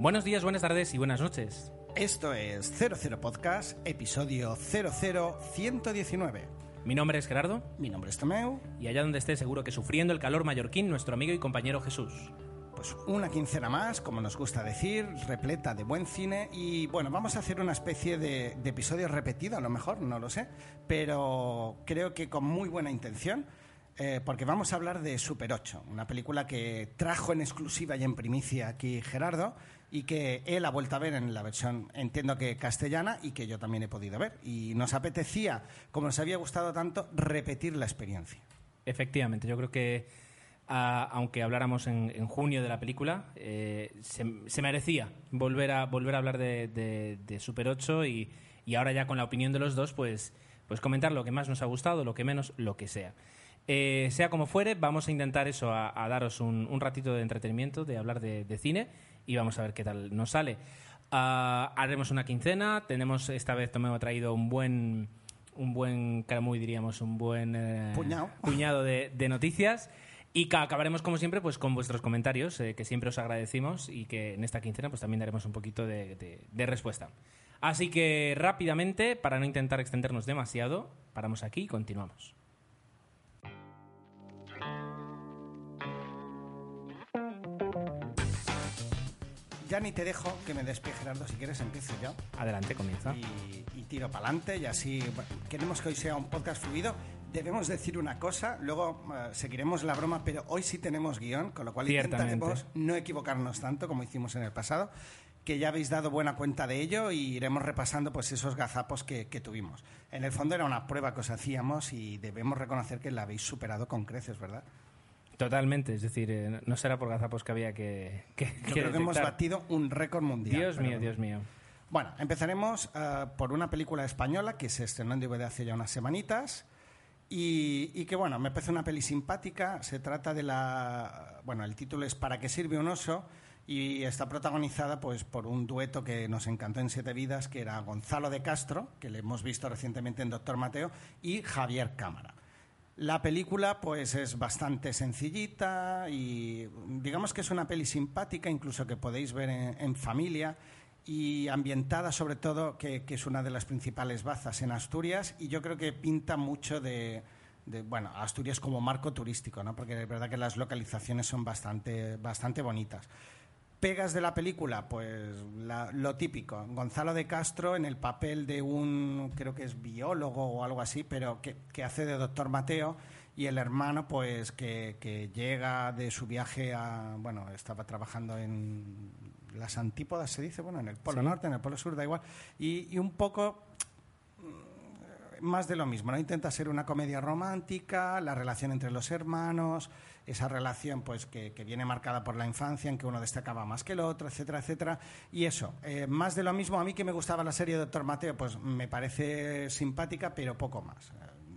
Buenos días, buenas tardes y buenas noches. Esto es 00 Podcast, episodio 00119. Mi nombre es Gerardo Mi nombre es Tomeu. y allá donde esté seguro que sufriendo el calor mallorquín, nuestro amigo y compañero Jesús. Pues una quincena más, como nos gusta decir, repleta de buen cine y bueno, vamos a hacer una especie de, de episodio repetido, a lo mejor, no lo sé, pero creo que con muy buena intención, eh, porque vamos a hablar de Super 8, una película que trajo en exclusiva y en primicia aquí Gerardo y que él ha vuelto a ver en la versión, entiendo que castellana, y que yo también he podido ver. Y nos apetecía, como nos había gustado tanto, repetir la experiencia. Efectivamente, yo creo que ah, aunque habláramos en, junio de la película, eh, se, merecía volver a, volver a hablar de Super 8 y, y ahora ya con la opinión de los dos, pues, pues comentar lo que más nos ha gustado, lo que menos, lo que sea. Eh, sea como fuere, vamos a intentar eso, a, a daros un, un ratito de entretenimiento, de hablar de, de cine y vamos a ver qué tal nos sale. Ah, haremos una quincena, tenemos esta vez Tomeo ha traído un buen un buen caramuy diríamos un buen eh, Puñado. puñado de, de noticias y acabaremos como siempre pues con vuestros comentarios eh, que siempre os agradecimos y que en esta quincena pues también daremos un poquito de, de- de respuesta así que rápidamente para no intentar extendernos demasiado paramos aquí y continuamos Ya ni te dejo que me despie Gerardo, si quieres empiezo yo. adelante comienza y, y tiro para adelante y así bueno, queremos que hoy sea un podcast fluido. Debemos decir una cosa, luego eh, seguiremos la broma, pero hoy sí tenemos guion, con lo cual intentaremos no equivocarnos tanto como hicimos en el pasado, que ya habéis dado buena cuenta de ello y iremos repasando pues esos gazapos que, que tuvimos. En el fondo era una prueba que os hacíamos y debemos reconocer que la habéis superado con creces, ¿verdad? Totalmente es decir eh, no será por gazapos que había que, que, Yo que creo que hemos batido un récord mundial. Dios pero mío bueno. Dios mío Bueno, empezaremos eh, por una película española que se estrenó en DVD hace ya unas semanitas y, y que, bueno, me parece una peli simpática. Se trata de la... Bueno, el título es ¿Para qué sirve un oso? Y está protagonizada pues, por un dueto que nos encantó en Siete Vidas, que era Gonzalo de Castro, que le hemos visto recientemente en Doctor Mateo, y Javier Cámara. La película pues es bastante sencillita y digamos que es una peli simpática, incluso que podéis ver en, familia y ambientada sobre todo, que, es una de las principales bazas en Asturias y yo creo que pinta mucho de, de, bueno, Asturias como marco turístico, ¿no? porque es verdad que las localizaciones son bastante, bastante bonitas. Pegas de la película, pues la- lo típico. Gonzalo de Castro en el papel de un, creo que es biólogo o algo así, pero que, que hace de doctor Mateo y el hermano, pues que, que llega de su viaje a, bueno, estaba trabajando en las antípodas, se dice, bueno, en el Polo Sí. Norte, en el Polo Sur, da igual, y, y un poco más de lo mismo, ¿no? Intenta ser una comedia romántica, la relación entre los hermanos, esa relación pues que, que viene marcada por la infancia, en que uno destacaba más que el otro, etcétera, etcétera. Y eso, eh, más de lo mismo, a mí que me gustaba la serie de Doctor Mateo, pues me parece simpática, pero poco más. Eh,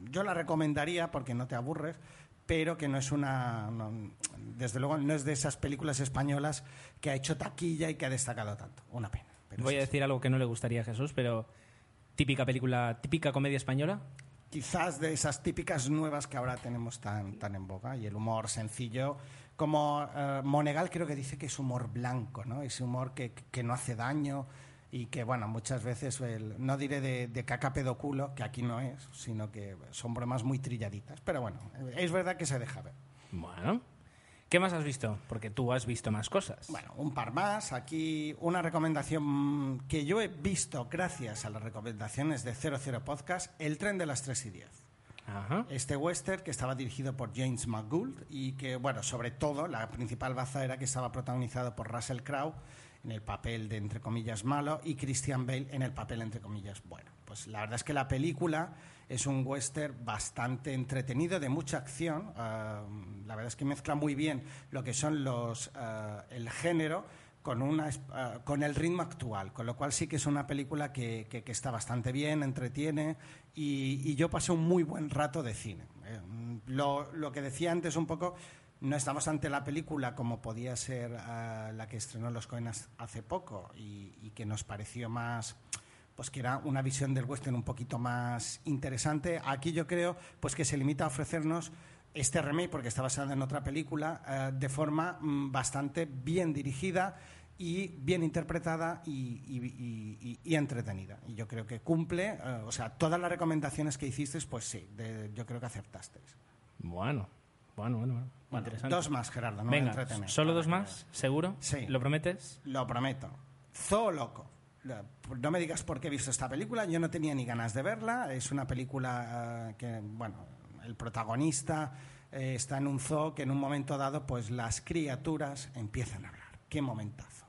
Yo la recomendaría porque no te aburres, pero que no es una, no- desde luego no es de esas películas españolas que ha hecho taquilla y que ha destacado tanto. Una pena. voy a decir algo que no le gustaría a Jesús pero típica película típica comedia española quizás de esas típicas nuevas que ahora tenemos tan, tan en boga y el humor sencillo como eh, Monegal creo que dice que es humor blanco no ese humor que, que no hace daño y que bueno muchas veces el- no diré de, de caca pedoculo que aquí no es sino que son bromas muy trilladitas pero bueno es verdad que se deja ver. Bueno, ¿qué más has visto? Porque tú has visto más cosas. Bueno, un par más. Aquí una recomendación que yo he visto gracias a las recomendaciones de 00 Podcast, El tren de las 3 y 10. Ajá. Este western que estaba dirigido por James McGould y que, bueno, sobre todo la principal baza era que estaba protagonizado por Russell Crowe en el papel de, entre comillas, malo y Christian Bale en el papel, entre comillas, bueno. Pues la verdad es que la película es un western bastante entretenido, de mucha acción. ah, la verdad es que mezcla muy bien lo que son los, ah, el género con, una, ah, con el ritmo actual, con lo cual sí que es una película que, que- está bastante bien, entretiene y, yo pasé un muy buen rato de cine. Eh, lo, lo que decía antes un poco, no estamos ante la película como podía ser la que estrenó Los Coenas hace poco y que nos pareció más pues que era una visión del western un poquito más interesante. Aquí yo creo pues que se limita a ofrecernos este remake, porque está basado en otra película, eh, de forma mm, bastante bien dirigida y bien interpretada y, y- y- y entretenida. Y yo creo que cumple, eh, o sea, todas las recomendaciones que hiciste, pues sí, de- yo creo que acertasteis. Bueno, bueno, bueno. bueno. Bueno, Interesante. dos más, Gerardo, no Venga. ¿solo dos más? ¿Seguro? Sí. ¿Lo prometes? Lo prometo. Zoo Loco. La- No me digas por qué he visto esta película, yo no tenía ni ganas de verla. Es una película eh, que, bueno, el protagonista eh, está en un zoo que en un momento dado, pues las criaturas empiezan a hablar. Qué momentazo.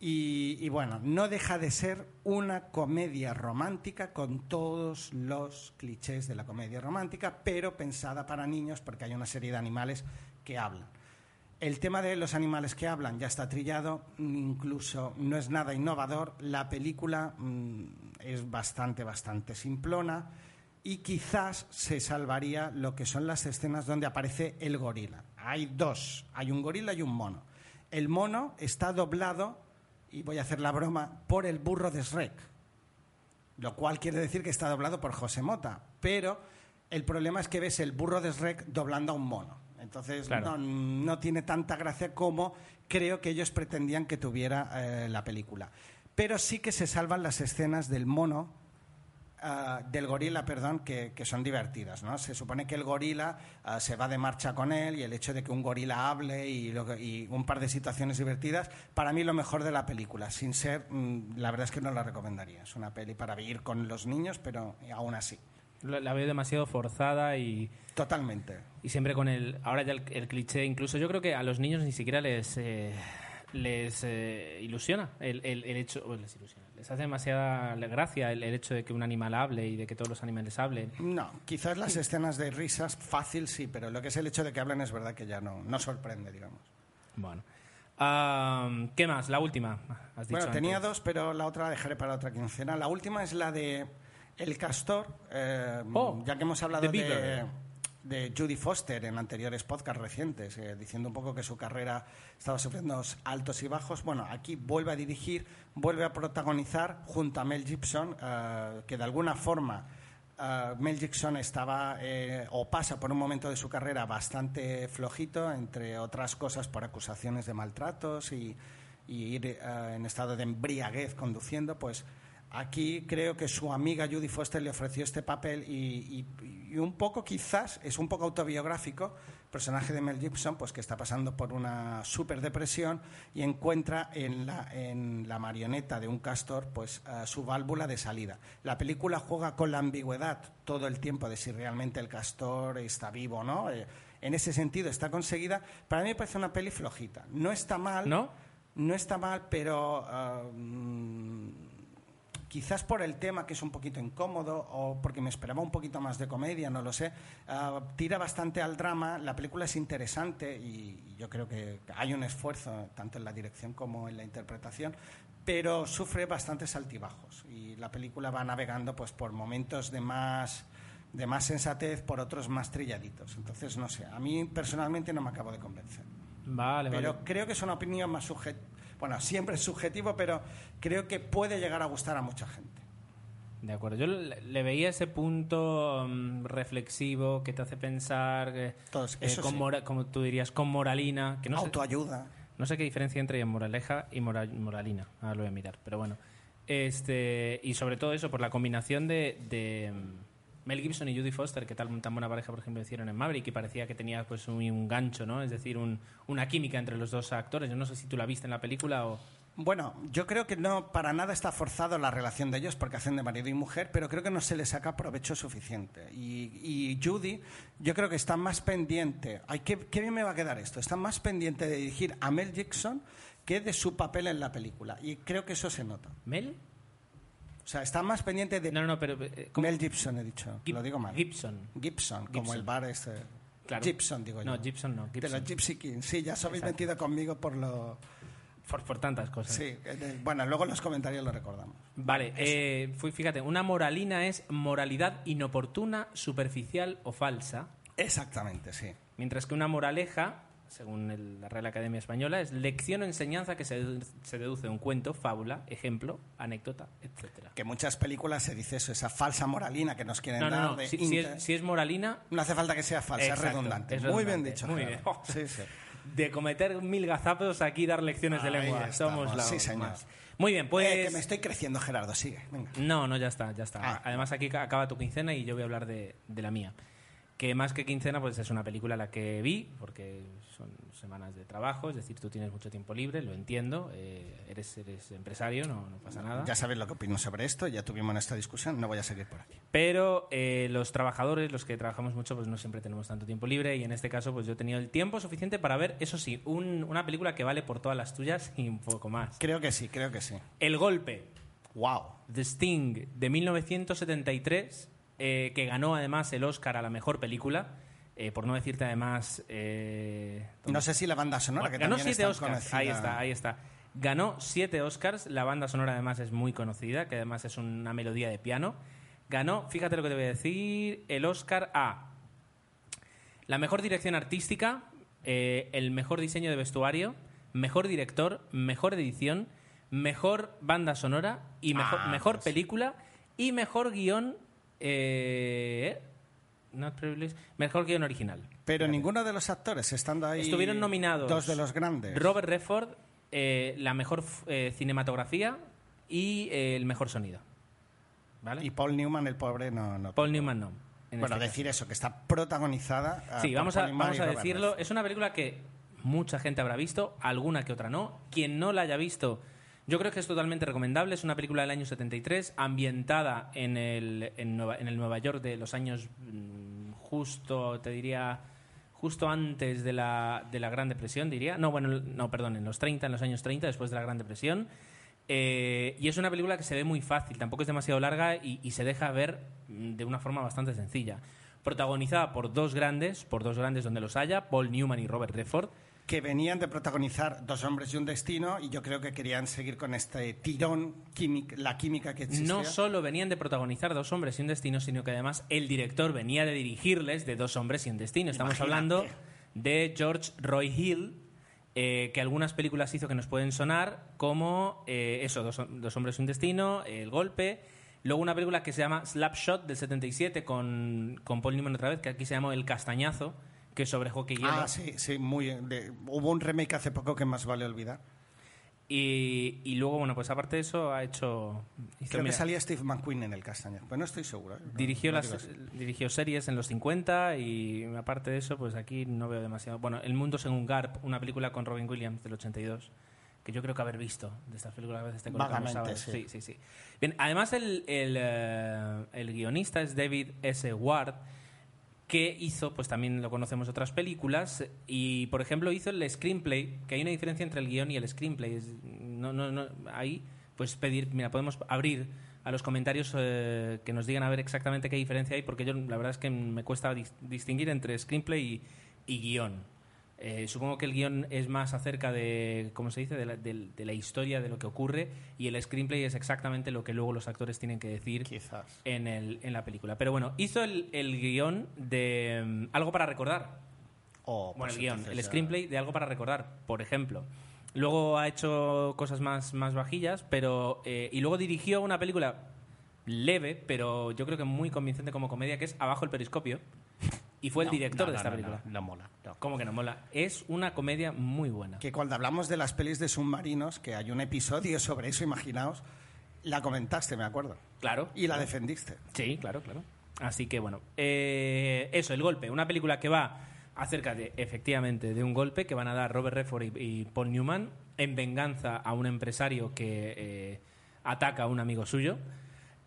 Y, y bueno, no deja de ser una comedia romántica con todos los clichés de la comedia romántica, pero pensada para niños porque hay una serie de animales que hablan. El tema de los animales que hablan ya está trillado, incluso no es nada innovador. La película mm, es bastante, bastante simplona y quizás se salvaría lo que son las escenas donde aparece el gorila. Hay dos, hay un gorila y un mono. El mono está doblado, y voy a hacer la broma, por el burro de Shrek lo cual quiere decir que está doblado por José Mota. Pero el problema es que ves el burro de Shrek doblando a un mono. Entonces Claro. no, no tiene tanta gracia como creo que ellos pretendían que tuviera eh, la película. Pero sí que se salvan las escenas del mono, ah, del gorila, perdón, que, que son divertidas. ¿no? Se supone que el gorila ah, se va de marcha con él y el hecho de que un gorila hable y, lo y un par de situaciones divertidas, para mí lo mejor de la película. Sin ser, mm, la verdad es que no la recomendaría. Es una peli para ir con los niños, pero aún así. La la veo demasiado forzada y, Totalmente. y siempre con el... Ahora ya el, el cliché, incluso yo creo que a los niños ni siquiera les... eh, les eh, ilusiona el, el- el hecho, les ilusiona, les hace demasiada gracia el, el hecho de que un animal hable y de que todos los animales hablen. No, quizás las escenas de risas fácil sí, pero lo que es el hecho de que hablen es verdad que ya no, no sorprende, digamos. Bueno. ¿Qué más? La última. Has dicho Bueno, tenía antes. dos, pero la otra la dejaré para otra quincena. La última es la de El Castor, eh, Oh, ya que hemos hablado de, Judy Foster en anteriores podcasts recientes, eh, diciendo un poco que su carrera estaba sufriendo altos y bajos. Bueno, aquí vuelve a dirigir, vuelve a protagonizar junto a Mel Gibson, eh, que de alguna forma Mel Gibson estaba eh, o pasa por un momento de su carrera bastante flojito, entre otras cosas por acusaciones de maltratos y, y ir en estado de embriaguez conduciendo, pues aquí creo que su amiga Judy Foster le ofreció este papel y, y- y un poco quizás es un poco autobiográfico, personaje de Mel Gibson, pues que está pasando por una super depresión y encuentra en la, en la marioneta de un castor pues eh, su válvula de salida. La película juega con la ambigüedad todo el tiempo de si realmente el castor está vivo o no. Eh, en ese sentido está conseguida. Para mí me parece una peli flojita. No está mal. ¿No? No está mal, pero mm, quizás por el tema que es un poquito incómodo o porque me esperaba un poquito más de comedia, no lo sé. ah, tira bastante al drama. La película es interesante y, y yo creo que hay un esfuerzo tanto en la dirección como en la interpretación, pero sufre bastantes altibajos y la película va navegando pues por momentos de más de más sensatez, por otros más trilladitos. Entonces, no sé, a mí personalmente no me acabo de convencer. Vale, Pero vale. creo que es una opinión más subjetiva. Bueno, siempre es subjetivo, pero creo que puede llegar a gustar a mucha gente. De acuerdo. Yo le, veía ese punto mm, reflexivo que te hace pensar, eh, eh, con sí. mora- como tú dirías, con moralina. Que no sé, Autoayuda. no sé qué diferencia entre moraleja y mora- moralina. Ahora lo voy a mirar, pero bueno. Este, y sobre todo eso, por la combinación de, de, mm, Mel Gibson y Judy Foster, que tal tan buena pareja, por ejemplo, hicieron en Maverick, y parecía que tenía pues un, un gancho, ¿no? Es decir, un- una química entre los dos actores. Yo no sé si tú la viste en la película o... Bueno, yo creo que no para nada está forzado la relación de ellos porque hacen de marido y mujer, pero creo que no se les saca provecho suficiente. Y, y Judy, yo creo que está más pendiente. Ay, qué, qué bien me va a quedar esto. Está más pendiente de dirigir a Mel Gibson que de su papel en la película. Y creo que eso se nota. ¿Mel? O sea, está más pendiente de No, no, pero... eh, ¿cómo? Mel Gibson, he dicho. Gib- Lo digo mal. Gibson. Gibson, como Gibson. el bar este. Claro. Gibson, digo yo. No, Gibson no. De Gibson. los Gypsy Kings. Sí, ya os habéis Exacto. metido conmigo por lo... Por, por tantas cosas. Sí, eh, de- bueno, luego en los comentarios lo recordamos. Vale, eh, fíjate, una moralina es moralidad inoportuna, superficial o falsa, Exactamente, sí. mientras que una moraleja, según el- la Real Academia Española, es lección o enseñanza que se, se deduce de un cuento, fábula, ejemplo, anécdota, etcétera. Que muchas películas se dice eso, esa falsa moralina que nos quieren No, dar. no, no. de Si, si es, si es moralina, No hace falta que sea falsa, Exacto, es redundante. es Muy bien redundante. dicho. Muy bien. Sí, sí. de cometer mil gazapos aquí dar lecciones de Ahí lengua. estamos. Somos la Sí, señor. más. Muy bien, pues... Eh, que me estoy creciendo, Gerardo, sigue. Venga. No, no, ya está, ya está. Ah. Además aquí ca- acaba tu quincena y yo voy a hablar de, de la mía. Que más que quincena, pues es una película la que vi, porque son semanas de trabajo, es decir, tú tienes mucho tiempo libre, lo entiendo, eh, eres, eres empresario, no, no pasa nada. Ya sabéis lo que opino sobre esto, ya tuvimos esta discusión, no voy a seguir por aquí. Pero eh, los trabajadores, los que trabajamos mucho, pues no siempre tenemos tanto tiempo libre y en este caso pues yo he tenido el tiempo suficiente para ver, eso sí, un- una película que vale por todas las tuyas y un poco más. Creo que sí, creo que sí. El golpe, Wow. The Sting, de 1973, eh, que ganó además el Oscar a la mejor película, eh, por no decirte además... eh, No sé si la banda sonora, que ganó también es siete Oscars, conocida. ahí está, ahí está. Ganó siete Oscars, la banda sonora además es muy conocida, que además es una melodía de piano. Ganó, fíjate lo que te voy a decir, el Oscar a la mejor dirección artística, eh, el mejor diseño de vestuario, mejor director, mejor edición, mejor banda sonora y mejor, Ah, mejor pues. película y mejor guion. Eh, not privileged, mejor guion original. Pero ninguno de los actores, estando ahí... Estuvieron nominados Dos de los grandes. Robert Redford, eh, la mejor eh, cinematografía y eh, el mejor sonido. ¿Vale? Y Paul Newman, el pobre, no... no Paul Newman no. en bueno, este decir eso, que está protagonizada... ah, Sí, vamos a, vamos a decirlo. Redford. Es una película que mucha gente habrá visto, alguna que otra no. Quien no la haya visto, yo creo que es totalmente recomendable. Es una película del año 73, ambientada en el, en Nueva, el Nueva York de los años mm, justo, te diría, justo antes de la, de la Gran Depresión, diría. No, bueno, no, perdón, en los 30, en los años 30, después de la Gran Depresión. Eh, y es una película que se ve muy fácil, tampoco es demasiado larga y, y se deja ver mm, de una forma bastante sencilla. Protagonizada por dos grandes, por dos grandes donde los haya, Paul Newman y Robert Redford. Que venían de protagonizar Dos hombres y un destino y yo creo que querían seguir con este tirón, la química que existía. No solo venían de protagonizar Dos hombres y un destino, sino que además el director venía de dirigirles de Dos hombres y un destino. Estamos Imagínate. hablando de George Roy Hill, eh, que algunas películas hizo que nos pueden sonar, como eh, eso, dos, Dos hombres y un destino, El golpe. Luego una película que se llama Slapshot del 77 con, con Paul Newman otra vez, que aquí se llamó El castañazo, que sobre hockey hielo. Ah, sí, sí, muy... de- hubo un remake hace poco que más vale olvidar. Y, y luego, bueno, pues aparte de eso ha hecho... hizo, Creo que mira, salía Steve McQueen en el castaño, pero no estoy seguro. ¿eh? No- Dirigió, no las, así. dirigió series en los 50 y aparte de eso, pues aquí no veo demasiado. Bueno, El Mundo según Garp, una película con Robin Williams del 82, que yo creo que haber visto de estas películas a veces te colocamos Vagamente, sí. sí, sí, sí. Bien, además el, el, eh, el guionista es David S. Ward, que hizo, pues también lo conocemos otras películas, y por ejemplo hizo el screenplay, que hay una diferencia entre el guion y el screenplay. No, no, no, ahí, pues pedir, mira, podemos abrir a los comentarios eh, que nos digan a ver exactamente qué diferencia hay, porque yo la verdad es que me cuesta dis- distinguir entre screenplay y, y guion. Eh, supongo que el guion es más acerca de, ¿cómo se dice?, de la, del- de la historia, de lo que ocurre, y el screenplay es exactamente lo que luego los actores tienen que decir Quizás. en, el, en la película. Pero bueno, hizo el, el guion de mm, Algo para recordar. O, Bueno, pues el guion, el screenplay de Algo para recordar, por ejemplo. Luego ha hecho cosas más, más bajillas, pero... eh, y luego dirigió una película leve, pero yo creo que muy convincente como comedia, que es Abajo el periscopio. Y fue el No, director no, de esta no, película. No, no mola. no. ¿Cómo que no mola? Es una comedia muy buena. Que cuando hablamos de las pelis de submarinos, que hay un episodio sobre eso, imaginaos, la comentaste, me acuerdo. Claro. Y la claro. defendiste. Sí, claro, claro. Así que bueno, eh, eso, el golpe, una película que va acerca de, efectivamente, de un golpe que van a dar Robert Redford y, y Paul Newman en venganza a un empresario que eh, ataca a un amigo suyo.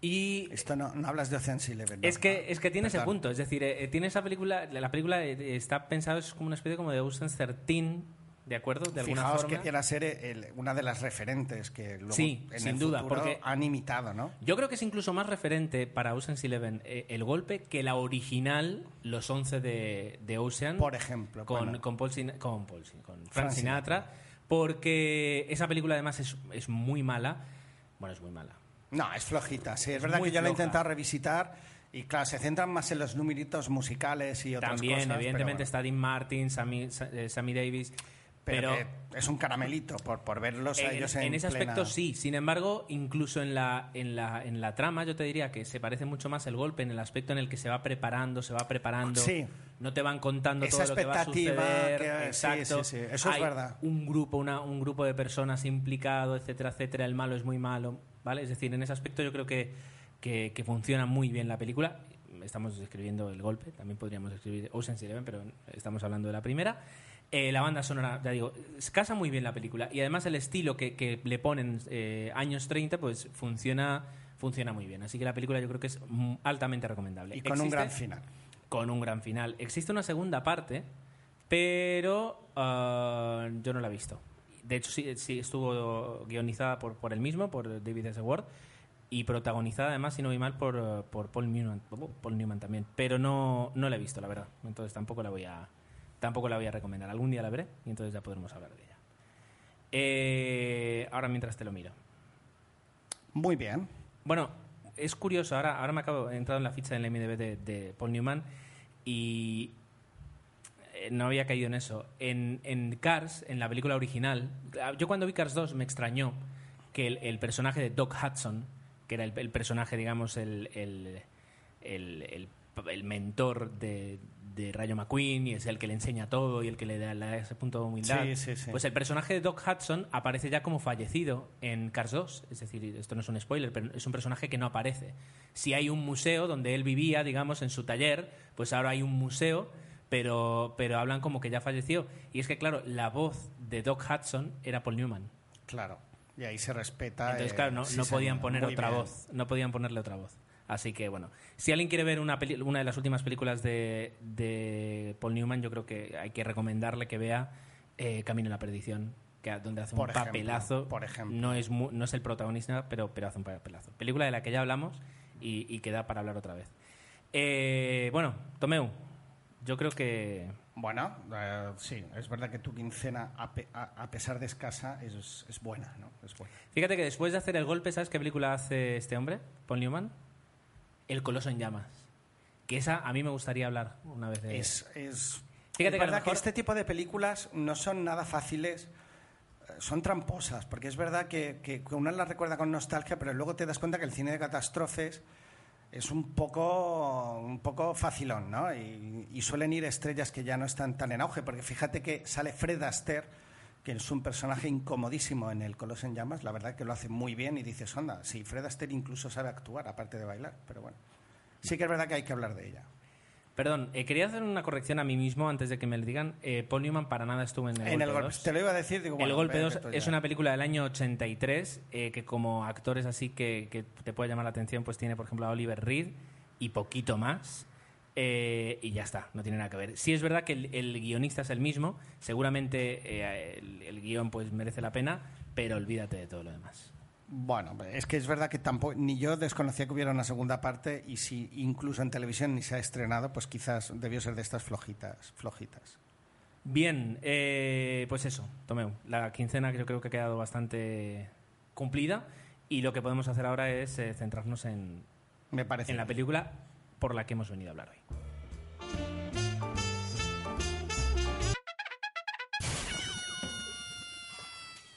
Y Esto no, no hablas de Ocean's Eleven. ¿no? es que, es que tiene ese punto, es decir, eh, tiene esa película, la película eh, está pensada, es como una especie como de Ocean's 13, ¿de acuerdo? De alguna Fijaos forma. que era ser el- una de las referentes que luego Sí, en sin el duda, porque- han imitado, ¿no? Yo creo que es incluso más referente para Ocean's Eleven eh, el golpe que la original, los 11 de, de Ocean. Por ejemplo, Con, bueno. con Paul Sin- con, Paul Sin- con Frank Frank Sinatra. Porque esa película además es, es muy mala. Bueno, es muy mala. No, es flojita. Sí, es verdad muy que yo la he floja. intentado revisitar y claro, se centran más en los numeritos musicales y otras También, cosas. evidentemente, está Dean Martin, Sammy, Sa- eh, Sammy Davis. Pero, es un caramelito por, por verlos a en, ellos en en ese plena- aspecto sí. Sin embargo, incluso en la, en, la, en la trama, yo te diría que se parece mucho más el golpe en el aspecto en el que se va preparando, se va preparando. Sí, no te van contando Esa todo lo que va a expectativa suceder. que- exacto. sí, sí, eso es verdad. Un grupo, una, un grupo de personas implicado, etcétera, etcétera. El malo es muy malo, ¿vale? Es decir, en ese aspecto yo creo que, que, que funciona muy bien la película. Estamos describiendo el golpe, también podríamos escribir Ocean's Eleven, pero estamos hablando de la primera. Eh, la banda sonora, ya digo, casa muy bien la película y además el estilo que, que le ponen eh, años 30, pues funciona, funciona muy bien. Así que la película yo creo que es altamente recomendable. Y con un gran final. con un gran final. Existe una segunda parte, pero ah, yo no la he visto. De hecho, sí, sí estuvo guionizada por, por él mismo, por David S. Ward, y protagonizada además, si no vi mal, por, por Paul, Newman, Paul Newman también. Pero no, no la he visto, la verdad. Entonces tampoco la voy a, tampoco la voy a recomendar. Algún día la veré y entonces ya podremos hablar de ella. Eh, ahora mientras te lo miro. Muy bien. Bueno, es curioso, ahora, ahora me acabo he entrado en la ficha del MDB de, de Paul Newman y no había caído en eso. En, en Cars, en la película original, yo cuando vi Cars 2 me extrañó que el, el personaje de Doc Hudson, que era el, el personaje, digamos, el, el, mentor de, de Rayo McQueen y es el que le enseña todo y el que le da, le da ese punto de humildad. Sí, sí, sí. Pues el personaje de Doc Hudson aparece ya como fallecido en Cars 2. Es decir, esto no es un spoiler, pero es un personaje que no aparece. Si hay un museo donde él vivía, digamos, en su taller, pues ahora hay un museo, pero, pero hablan como que ya falleció. Y es que, claro, la voz de Doc Hudson era Paul Newman. Claro. Y ahí se respeta. Entonces, eh, claro, no, sí, no señor. podían poner otra bien. voz. No podían ponerle otra voz. Así que, bueno, si alguien quiere ver una, peli- una de las últimas películas de, de Paul Newman, yo creo que hay que recomendarle que vea eh, Camino a la Perdición, que, donde hace Por un ejemplo, papelazo. por ejemplo. No es, no es el protagonista, pero, pero hace un papelazo. Película de la que ya hablamos y, y que da para hablar otra vez. Eh, bueno, Tomeu, yo creo que... Bueno, eh, sí, es verdad que tu quincena, a, pe- a- a pesar de escasa, es, es buena, ¿no? Es buena. Fíjate que después de hacer el golpe, ¿sabes qué película hace este hombre, Paul Newman? El Coloso en Llamas. Que esa a mí me gustaría hablar una vez de... Es, es, Fíjate es verdad que mejor- este tipo de películas no son nada fáciles, eh, son tramposas, porque es verdad que, que, que uno las recuerda con nostalgia, pero luego te das cuenta que el cine de catástrofes es un poco, un poco facilón, ¿no? Y, suelen ir estrellas que ya no están tan en auge, porque fíjate que sale Fred Astaire, que es un personaje incomodísimo en El Coloso en Llamas, la verdad que lo hace muy bien y dices, onda, sí, Fred Astaire incluso sabe actuar, aparte de bailar, pero bueno. Sí que es verdad que hay que hablar de ella. Perdón, eh, quería hacer una corrección a mí mismo antes de que me lo digan. Eh, Paul Newman para nada estuvo en el en el Golpe golpe. 2. Te lo iba a decir, digo, bueno, el Golpe ve 2 que tú es una película del año 83 eh, que como actores así que, que te puede llamar la atención pues tiene por ejemplo a Oliver Reed y poquito más eh, y ya está, no tiene nada que ver. Si es verdad que el, el guionista es el mismo, seguramente eh, el, el guion pues merece la pena, pero olvídate de todo lo demás. Bueno, es que es verdad que tampoco ni yo desconocía que hubiera una segunda parte y si incluso en televisión ni se ha estrenado, pues quizás debió ser de estas flojitas, flojitas. Bien, eh, pues eso, Tomeu. La quincena que yo creo que ha quedado bastante cumplida y lo que podemos hacer ahora es eh, centrarnos en, Me parece. en la película por la que hemos venido a hablar hoy.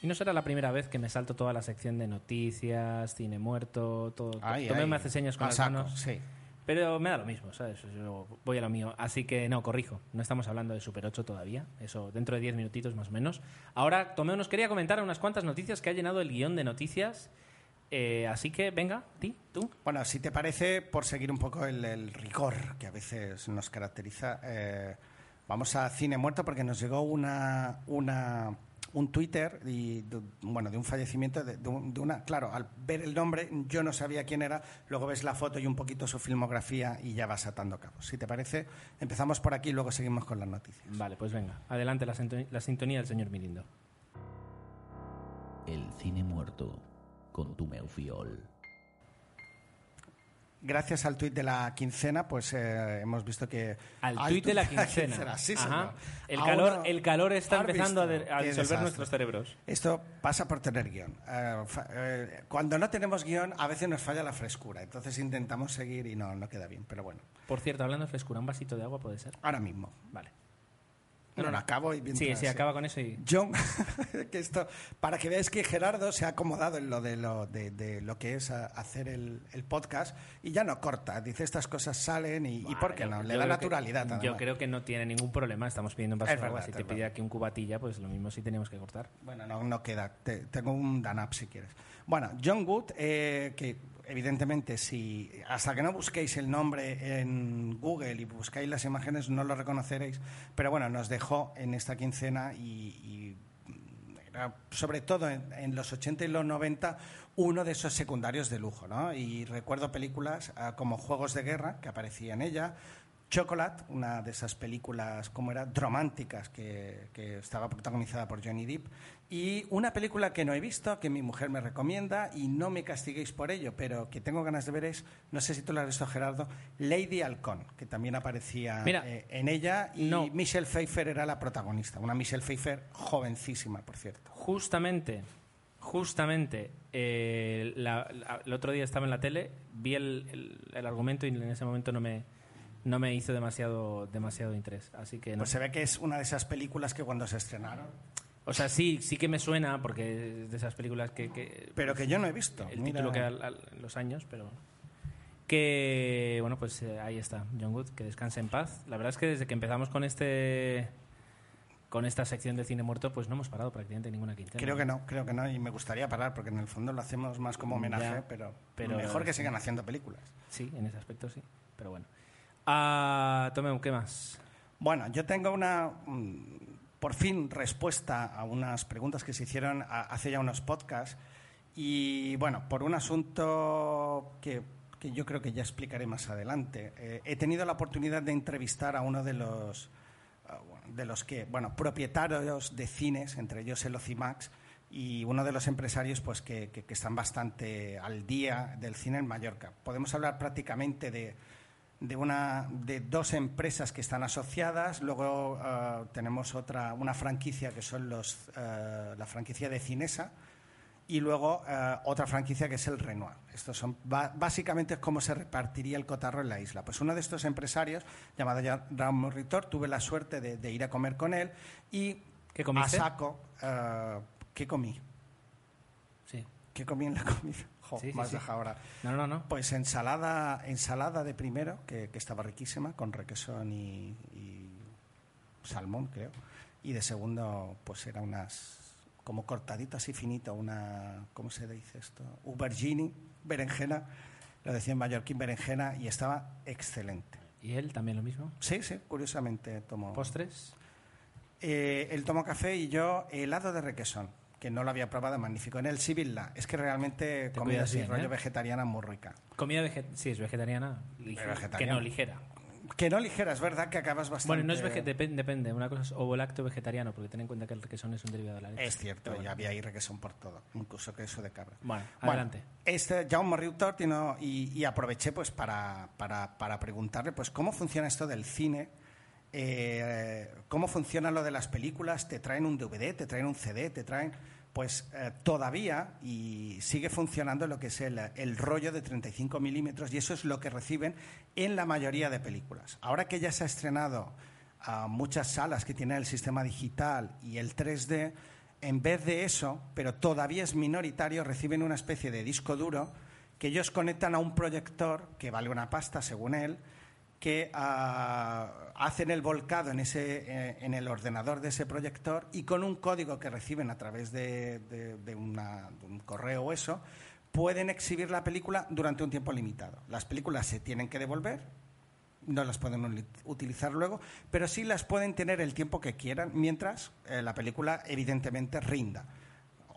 Y no será la primera vez que me salto toda la sección de noticias, cine muerto, todo. Ay, ay. me hace señas con las manos. Sí. Pero me da lo mismo, ¿sabes? Yo voy a lo mío. Así que no, corrijo. No estamos hablando de Super 8 todavía. Eso dentro de 10 minutitos más o menos. Ahora, Tomeo nos quería comentar unas cuantas noticias que ha llenado el guion de noticias. Eh, así que, venga, ti, tú. Bueno, si te parece, por seguir un poco el, el rigor que a veces nos caracteriza, eh, vamos a cine muerto porque nos llegó una, una un Twitter y de, bueno de un fallecimiento de, de un- de una claro al ver el nombre yo no sabía quién era luego ves la foto y un poquito su filmografía y ya vas atando cabos si te parece empezamos por aquí y luego seguimos con las noticias Vale, pues venga. Adelante la, sintonía, la sintonía del señor Mirindo. El cine muerto con tu Fiol. Gracias al tuit de la quincena pues eh, hemos visto que Al tuit de la quincena. sí Ajá. El, calor, uno- el calor está ¿Has empezando a, de- a disolver nuestros cerebros. Esto pasa por tener guion. Eh, eh, cuando no tenemos guion, a veces nos falla la frescura. Entonces intentamos seguir y no, no queda bien. Pero bueno, Por cierto, hablando de frescura, un vasito de agua puede ser. ahora mismo. Vale. No, no, acabo y Sí, sí, acaba con eso y... John, que esto, para que veáis que Gerardo se ha acomodado en lo de lo, de, de lo que es hacer el, el podcast y ya no corta. Dice, estas cosas salen y, y ¿por qué no? Le da que- naturalidad. Yo creo que no tiene ningún problema. Estamos pidiendo un vaso Es de agua. verdad, Si te pide aquí un cubatilla, pues lo mismo sí tenemos que cortar. Bueno, no, no queda. Te- tengo un danap si quieres. Bueno, John Wood, eh, que evidentemente si hasta que no busquéis el nombre en Google y buscáis las imágenes no lo reconoceréis, pero bueno, nos dejó en esta quincena y, y sobre todo en, en los 80 y los 90 uno de esos secundarios de lujo, ¿no? Y recuerdo películas ah, como Juegos de Guerra, que aparecía en ella, Chocolate, una de esas películas, como era, románticas, que, que estaba protagonizada por Johnny Depp, y una película que no he visto, que mi mujer me recomienda, y no me castiguéis por ello, pero que tengo ganas de ver es, no sé si tú la has visto, Gerardo, Lady Halcón, que también aparecía Mira, eh, en ella, y no. Michelle Pfeiffer era la protagonista, una Michelle Pfeiffer jovencísima, por cierto. Justamente, justamente, eh, la- la- el otro día estaba en la tele, vi el, el- el argumento y en ese momento no me, no me hizo demasiado, demasiado interés. Así que no. Pues se ve que es una de esas películas que cuando se estrenaron, O sea, sí, sí que me suena porque es de esas películas que... que- pero que yo no he visto. el Mira. título queda al- al- los años, pero... Que, bueno, pues eh, ahí está, John Wood, que descanse en paz. La verdad es que desde que empezamos con este con esta sección de cine muerto, pues no hemos parado prácticamente ninguna quincena. Creo que no, creo que no, y me gustaría parar, porque en el fondo lo hacemos más como homenaje, Ya, pero, pero- mejor que sigan haciendo películas. Sí, en ese aspecto sí, pero bueno. Ah, Tomeu, ¿qué más? Bueno, yo tengo una, mm, por fin, respuesta a unas preguntas que se hicieron hace ya unos podcasts, y bueno, por un asunto que, que yo creo que ya explicaré más adelante, eh, he tenido la oportunidad de entrevistar a uno de los ah, de los que, bueno, propietarios de cines, entre ellos el Ocimax, y uno de los empresarios pues que, que- que están bastante al día del cine en Mallorca. Podemos hablar prácticamente de, de, una, de dos empresas que están asociadas, luego ah, tenemos otra, una franquicia que son los, ah, la franquicia de Cinesa, y luego eh, otra franquicia que es el Renoir. Estos son básicamente es cómo se repartiría el cotarro en la isla. Pues uno de estos empresarios, llamado ya Raúl Morritor, tuve la suerte de, de ir a comer con él y ¿Qué comiste? a saco, ¿qué comí? Sí. ¿Qué comí en la comida? Jo, Sí, sí, me has sí. dejado ahora. No, no, no. Pues ensalada, ensalada de primero, que, que estaba riquísima, con requesón y, y salmón, creo. Y de segundo, pues era unas como cortadito así finito, una, ¿cómo se dice esto? Aubergine, berenjena, lo decía en mallorquín, berenjena, y estaba excelente. ¿Y él también lo mismo? Sí, sí, curiosamente tomo... ¿Postres? Eh, él tomó café y yo helado de requesón, que no lo había probado, magnífico. En el Sibilla, es que realmente Te comida así, bien, rollo ¿eh? vegetariana muy rica. Comida vege- sí, es vegetariana. lige- vegetariana. Que no, ligera. Que no ligera, es verdad que acabas bastante... Bueno, no es vege- depen- depende. Una cosa es ovo-lácteo vegetariano, porque ten en cuenta que el requesón es un derivado de la leche. Es cierto, bueno. ya había ahí requesón por todo, incluso queso de cabra. Bueno, Bueno, adelante. este Riutor tiene- y, y aproveché pues para, para, para preguntarle pues cómo funciona esto del cine, eh, cómo funciona lo de las películas, te traen un DVD, te traen un CD, te traen pues eh, todavía y sigue funcionando lo que es el, el rollo de 35 milímetros y eso es lo que reciben en la mayoría de películas. Ahora que ya se ha estrenado a muchas salas que tienen el sistema digital y el 3D, en vez de eso, pero todavía es minoritario, reciben una especie de disco duro que ellos conectan a un proyector que vale una pasta, según él, que ah, hacen el volcado en, ese, eh, en el ordenador de ese proyector y con un código que reciben a través de, de- una- un correo o eso, pueden exhibir la película durante un tiempo limitado. Las películas se tienen que devolver, no las pueden utilizar luego, pero sí las pueden tener el tiempo que quieran mientras eh, la película evidentemente rinda.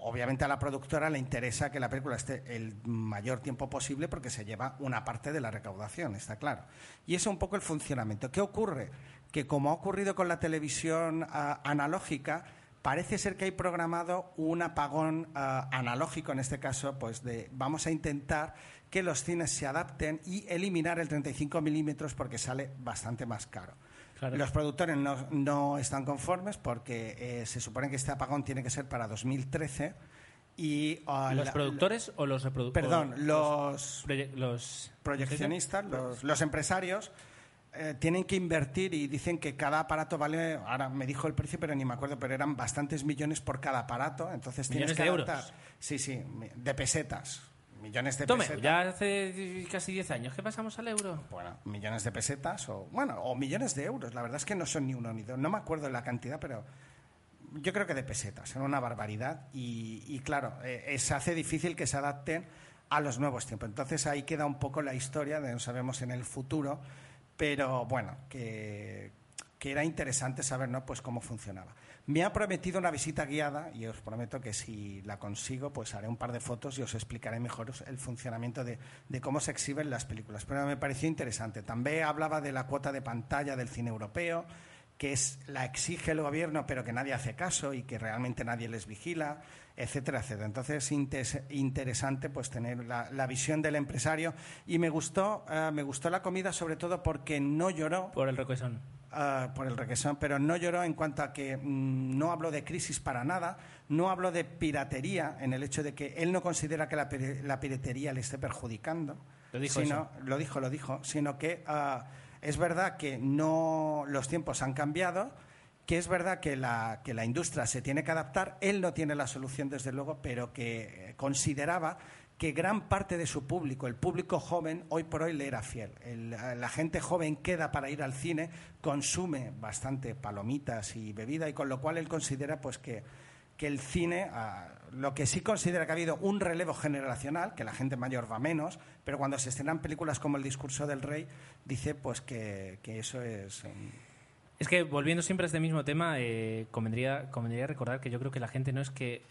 Obviamente a la productora le interesa que la película esté el mayor tiempo posible porque se lleva una parte de la recaudación, está claro. Y eso es un poco el funcionamiento. ¿Qué ocurre? Que como ha ocurrido con la televisión ah, analógica, parece ser que hay programado un apagón ah, analógico, en este caso, pues de vamos a intentar que los cines se adapten y eliminar el 35 milímetros porque sale bastante más caro. Claro. Los productores no, no están conformes porque eh, se supone que este apagón tiene que ser para 2013 y ah, ¿Los la- productores o los reproductores? perdón, los los proyeccionistas, los, los empresarios eh, tienen que invertir y dicen que cada aparato vale, ahora me dijo el precio, pero ni me acuerdo, pero eran bastantes millones por cada aparato, entonces ¿Millones tienes que de euros? Sí, sí, de pesetas, millones de Tome, pesetas. ya hace casi 10 años que pasamos al euro. Bueno, millones de pesetas o bueno, o millones de euros. La verdad es que no son ni uno ni dos. No me acuerdo de la cantidad, pero yo creo que de pesetas. Era una barbaridad y, y claro, eh, eh, se hace difícil que se adapten a los nuevos tiempos. Entonces ahí queda un poco la historia de no sabemos en el futuro, pero bueno, que, que era interesante saber ¿no? pues cómo funcionaba. Me ha prometido una visita guiada y os prometo que si la consigo, pues haré un par de fotos y os explicaré mejor el funcionamiento de, de cómo se exhiben las películas. Pero me pareció interesante. También hablaba de la cuota de pantalla del cine europeo, que es la exige el gobierno, pero que nadie hace caso y que realmente nadie les vigila, etcétera, etcétera. Entonces es interesante pues tener la, visión del empresario y me gustó, eh, me gustó la comida sobre todo porque no lloró Por el requesón. Ah, por el requesón, pero no lloró en cuanto a que mm, no habló de crisis para nada, no habló de piratería en el hecho de que él no considera que la, la piratería le esté perjudicando. Lo dijo sino, lo dijo, lo dijo, sino que ah, es verdad que no los tiempos han cambiado, que es verdad que la, que la industria se tiene que adaptar, él no tiene la solución desde luego, pero que eh, consideraba que gran parte de su público, el público joven, hoy por hoy le era fiel. El- la gente joven queda para ir al cine, consume bastante palomitas y bebida, y con lo cual él considera pues que, que el cine, ah, lo que sí considera que ha habido un relevo generacional, que la gente mayor va menos, pero cuando se estrenan películas como El discurso del rey, dice pues que, que eso es... um, Es que volviendo siempre a este mismo tema, eh, convendría, convendría recordar que yo creo que la gente no es que.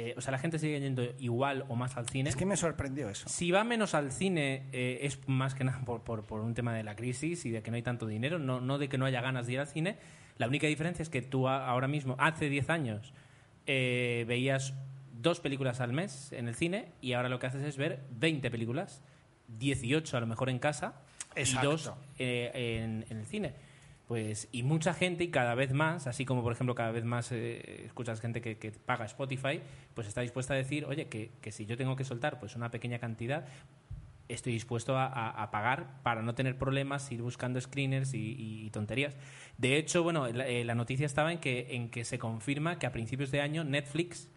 Eh, o sea, la gente sigue yendo igual o más al cine. Es que me sorprendió eso. Si va menos al cine eh, es más que nada por, por- por un tema de la crisis y de que no hay tanto dinero, no, no de que no haya ganas de ir al cine. La única diferencia es que tú ahora mismo, hace 10 años, eh, veías dos películas al mes en el cine y ahora lo que haces es ver 20 películas, 18 a lo mejor en casa Exacto. y dos eh, en, en el cine. Pues, y mucha gente, y cada vez más, así como por ejemplo cada vez más eh, escuchas gente que, que paga Spotify, pues está dispuesta a decir, oye, que, que si yo tengo que soltar pues una pequeña cantidad, estoy dispuesto a, a- a pagar para no tener problemas, ir buscando screeners y, y- y tonterías. De hecho, bueno, la, eh, la noticia estaba en que, en que se confirma que a principios de año Netflix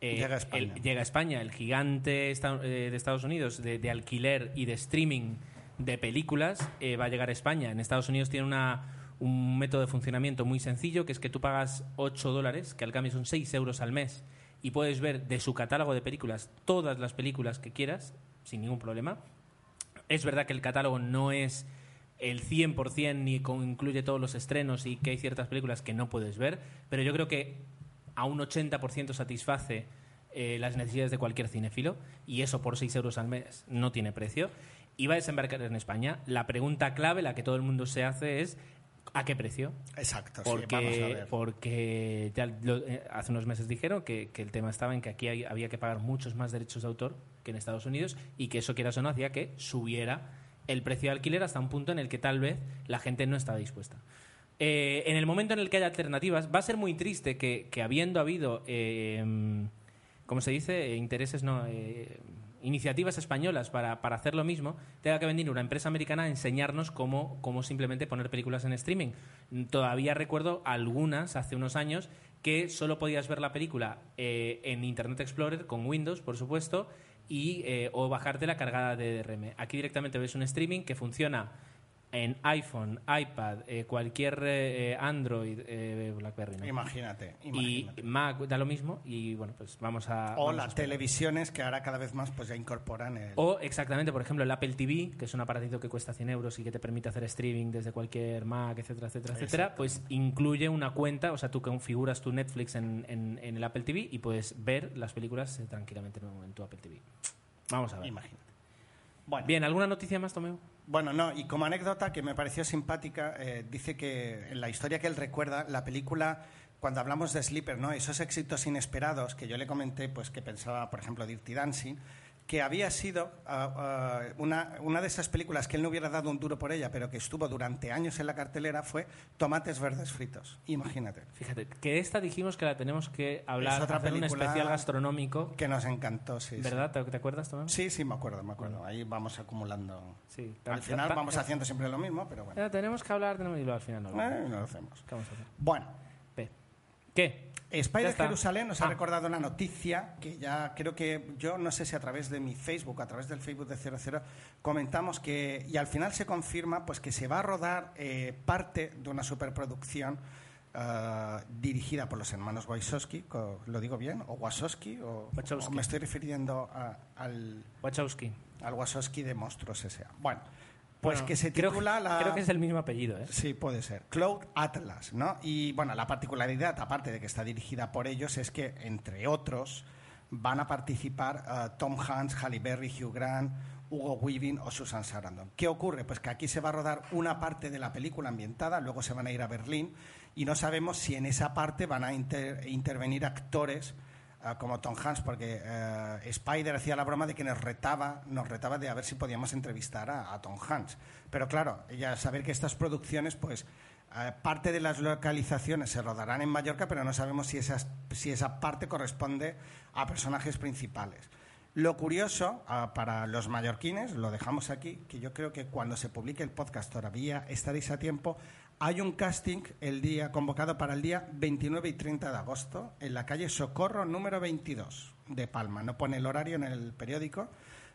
eh, Llega a España. el- llega a España, el gigante eh, de Estados Unidos de, de alquiler y de streaming de películas eh, va a llegar a España. En Estados Unidos tiene una, un método de funcionamiento muy sencillo, que es que tú pagas 8 dólares, que al cambio son 6 euros al mes, y puedes ver de su catálogo de películas todas las películas que quieras, sin ningún problema. Es verdad que el catálogo no es el 100% ni incluye todos los estrenos y que hay ciertas películas que no puedes ver, pero yo creo que a un 80% satisface eh, las necesidades de cualquier cinéfilo y eso por 6 euros al mes no tiene precio. Va a desembarcar en España. La pregunta clave, la que todo el mundo se hace es ¿a qué precio? Exacto, sí, vamos a Porque, ver. porque ya lo- eh, hace unos meses dijeron que, que el tema estaba en que aquí hay- había que pagar muchos más derechos de autor que en Estados Unidos y que eso, quieras o no, hacía que subiera el precio de alquiler hasta un punto en el que tal vez la gente no estaba dispuesta. Eh, en el momento en el que haya alternativas, va a ser muy triste que, que habiendo habido, eh, mm, ¿cómo se dice? Eh, intereses, no. Iniciativas españolas para, para hacer lo mismo, tenga que venir una empresa americana a enseñarnos cómo, cómo simplemente poner películas en streaming. Todavía recuerdo algunas hace unos años que solo podías ver la película eh, en Internet Explorer con Windows, por supuesto, y, eh, o bajarte la cargada de DRM. Aquí directamente ves un streaming que funciona en iPhone, iPad, eh, cualquier eh, Android, eh, BlackBerry, ¿no? Imagínate, y. Mac da lo mismo y bueno, pues vamos a... o vamos las televisiones que ahora cada vez más pues ya incorporan el... O exactamente, por ejemplo, el Apple TV, que es un aparatito que cuesta 100 euros y que te permite hacer streaming desde cualquier Mac, etcétera, etcétera, etcétera, pues incluye una cuenta, o sea, tú configuras tu Netflix en, en- en el Apple TV y puedes ver las películas eh, tranquilamente en en tu Apple TV. Vamos a ver. Imagínate. Bueno, Bien, ¿alguna noticia más, Tomeo? Bueno, no, y como anécdota que me pareció simpática, eh, dice que en la historia que él recuerda, la película, cuando hablamos de Sleeper, ¿no? esos éxitos inesperados que yo le comenté, pues que pensaba, por ejemplo, Dirty Dancing, que había sido ah, ah, una, una de esas películas que él no hubiera dado un duro por ella, pero que estuvo durante años en la cartelera, fue Tomates Verdes Fritos. Imagínate. Fíjate, que esta dijimos que la tenemos que hablar, Es otra hacer un película especial gastronómico. Que nos encantó, sí. sí. ¿Verdad? ¿Te, te acuerdas, Tomás? Sí, sí, me acuerdo, me acuerdo. Ahí vamos acumulando. Sí. Al final vamos haciendo siempre lo mismo, pero bueno. Eh, tenemos que hablar, tenemos... y al final no lo Eh, no lo hacemos. ¿Qué vamos a hacer? Bueno. ¿Qué? Spider. Jerusalén nos Ah. ha recordado una noticia que ya creo que yo no sé si a través de mi Facebook, a través del Facebook de 00, comentamos que, y al final se confirma, pues que se va a rodar eh, parte de una superproducción eh, dirigida por los hermanos Wachowski, ¿lo digo bien? ¿O Wachowski? O, Wachowski. o me estoy refiriendo a- al, Wachowski. al Wachowski de Monstruos S.A. Bueno, pues Bueno, que se creo- titula la... Creo que es el mismo apellido, ¿eh? Sí, puede ser. Cloud Atlas, ¿no? Y bueno, la particularidad, aparte de que está dirigida por ellos, es que, entre otros, van a participar eh, Tom Hanks, Halle Berry, Hugh Grant, Hugo Weaving o Susan Sarandon. ¿Qué ocurre? Pues que aquí se va a rodar una parte de la película ambientada, luego se van a ir a Berlín y no sabemos si en esa parte van a inter- intervenir actores como Tom Hanks, porque eh, Spider hacía la broma de que nos retaba, nos retaba de a ver si podíamos entrevistar a, Tom Hanks. Pero claro, ya saber que estas producciones, pues eh, parte de las localizaciones se rodarán en Mallorca, pero no sabemos si, esas, si esa parte corresponde a personajes principales. Lo curioso para los mallorquines, lo dejamos aquí, que yo creo que cuando se publique el podcast todavía estaréis a tiempo. Hay un casting el día convocado para el día 29 y 30 de agosto en la calle Socorro número 22 de Palma. No pone el horario en el periódico,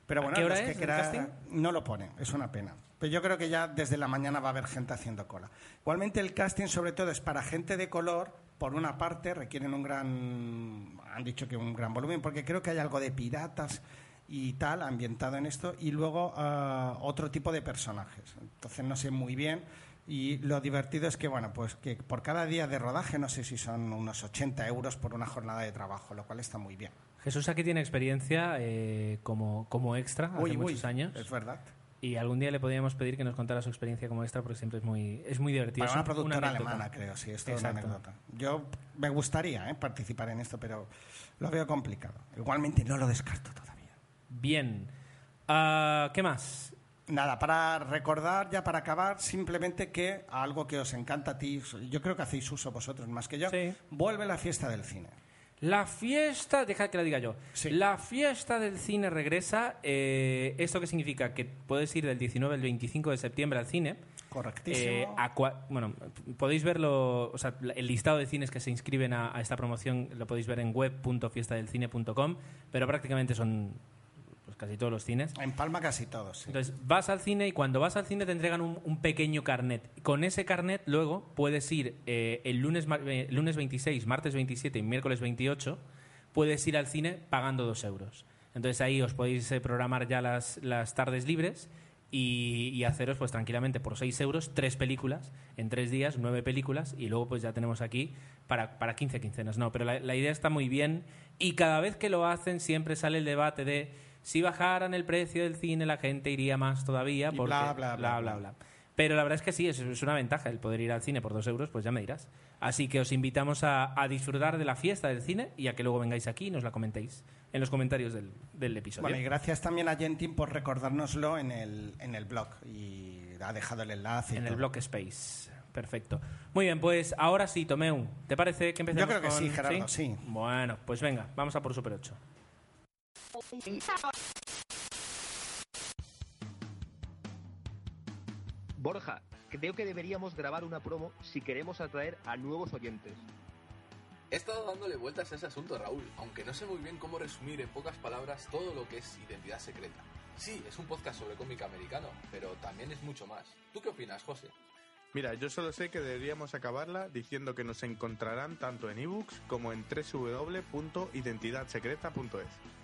pero ¿A bueno, qué hora los que el casting? no lo pone, es una pena. Pero yo creo que ya desde la mañana va a haber gente haciendo cola. Igualmente el casting sobre todo es para gente de color, por una parte requieren un gran, han dicho que un gran volumen, porque creo que hay algo de piratas y tal ambientado en esto, y luego ah, otro tipo de personajes. Entonces no sé muy bien. Y lo divertido es que, bueno, pues que por cada día de rodaje, no sé si son unos 80 euros por una jornada de trabajo, lo cual está muy bien. Jesús aquí tiene experiencia eh, como, como extra hace Uy, muchos años. Es verdad. Y algún día le podríamos pedir que nos contara su experiencia como extra porque siempre es muy, es muy divertido. Para una un- productora alemana, creo, sí, esto es una anécdota. Yo me gustaría ¿eh? participar en esto, pero lo veo complicado. Igualmente no lo descarto todavía. Bien. Ah, ¿Qué más? Nada, para recordar, ya para acabar, simplemente que algo que os encanta a ti, yo creo que hacéis uso vosotros más que yo, Sí. vuelve la fiesta del cine. La fiesta, deja que la diga yo. Sí. La fiesta del cine regresa. eh, ¿Esto qué significa? Que puedes ir del 19 al 25 de septiembre al cine. Correctísimo. Eh, a cua- bueno, podéis verlo, o sea, el listado de cines que se inscriben a, a esta promoción lo podéis ver en web.fiestadelcine.com, pero prácticamente son casi todos los cines. En Palma casi todos, sí. Entonces, vas al cine y cuando vas al cine te entregan un, un pequeño carnet. Con ese carnet luego puedes ir eh, el lunes, mar- eh, lunes 26, martes 27 y miércoles 28, puedes ir al cine pagando dos euros. Entonces ahí os podéis eh, programar ya las, las tardes libres y, y haceros pues tranquilamente por 6 euros tres películas en tres días, nueve películas y luego pues ya tenemos aquí para, para 15 quincenas. No, pero la, la idea está muy bien y cada vez que lo hacen siempre sale el debate de si bajaran el precio del cine la gente iría más todavía porque bla, bla, bla, bla. Pero la verdad es que sí, es, es una ventaja el poder ir al cine por dos euros, pues ya me dirás. Así que os invitamos a, a disfrutar de la fiesta del cine y a que luego vengáis aquí y nos la comentéis en los comentarios del, del episodio. Bueno, y gracias también a Gentin por recordárnoslo en el, en el blog y ha dejado el enlace. en el. Block Space. Perfecto. Muy bien, pues ahora sí, Tomeu. ¿Te parece que empecemos Yo creo que con- sí, Gerardo, sí. Bueno, pues venga, vamos a por Super 8. Borja, creo que deberíamos grabar una promo si queremos atraer a nuevos oyentes. He estado dándole vueltas a ese asunto, Raúl, aunque no sé muy bien cómo resumir en pocas palabras todo lo que es identidad secreta. Sí, es un podcast sobre cómic americano, pero también es mucho más. ¿Tú qué opinas, José? Mira, yo solo sé que deberíamos acabarla diciendo que nos encontrarán tanto en ebooks como en www.identidadsecreta.es.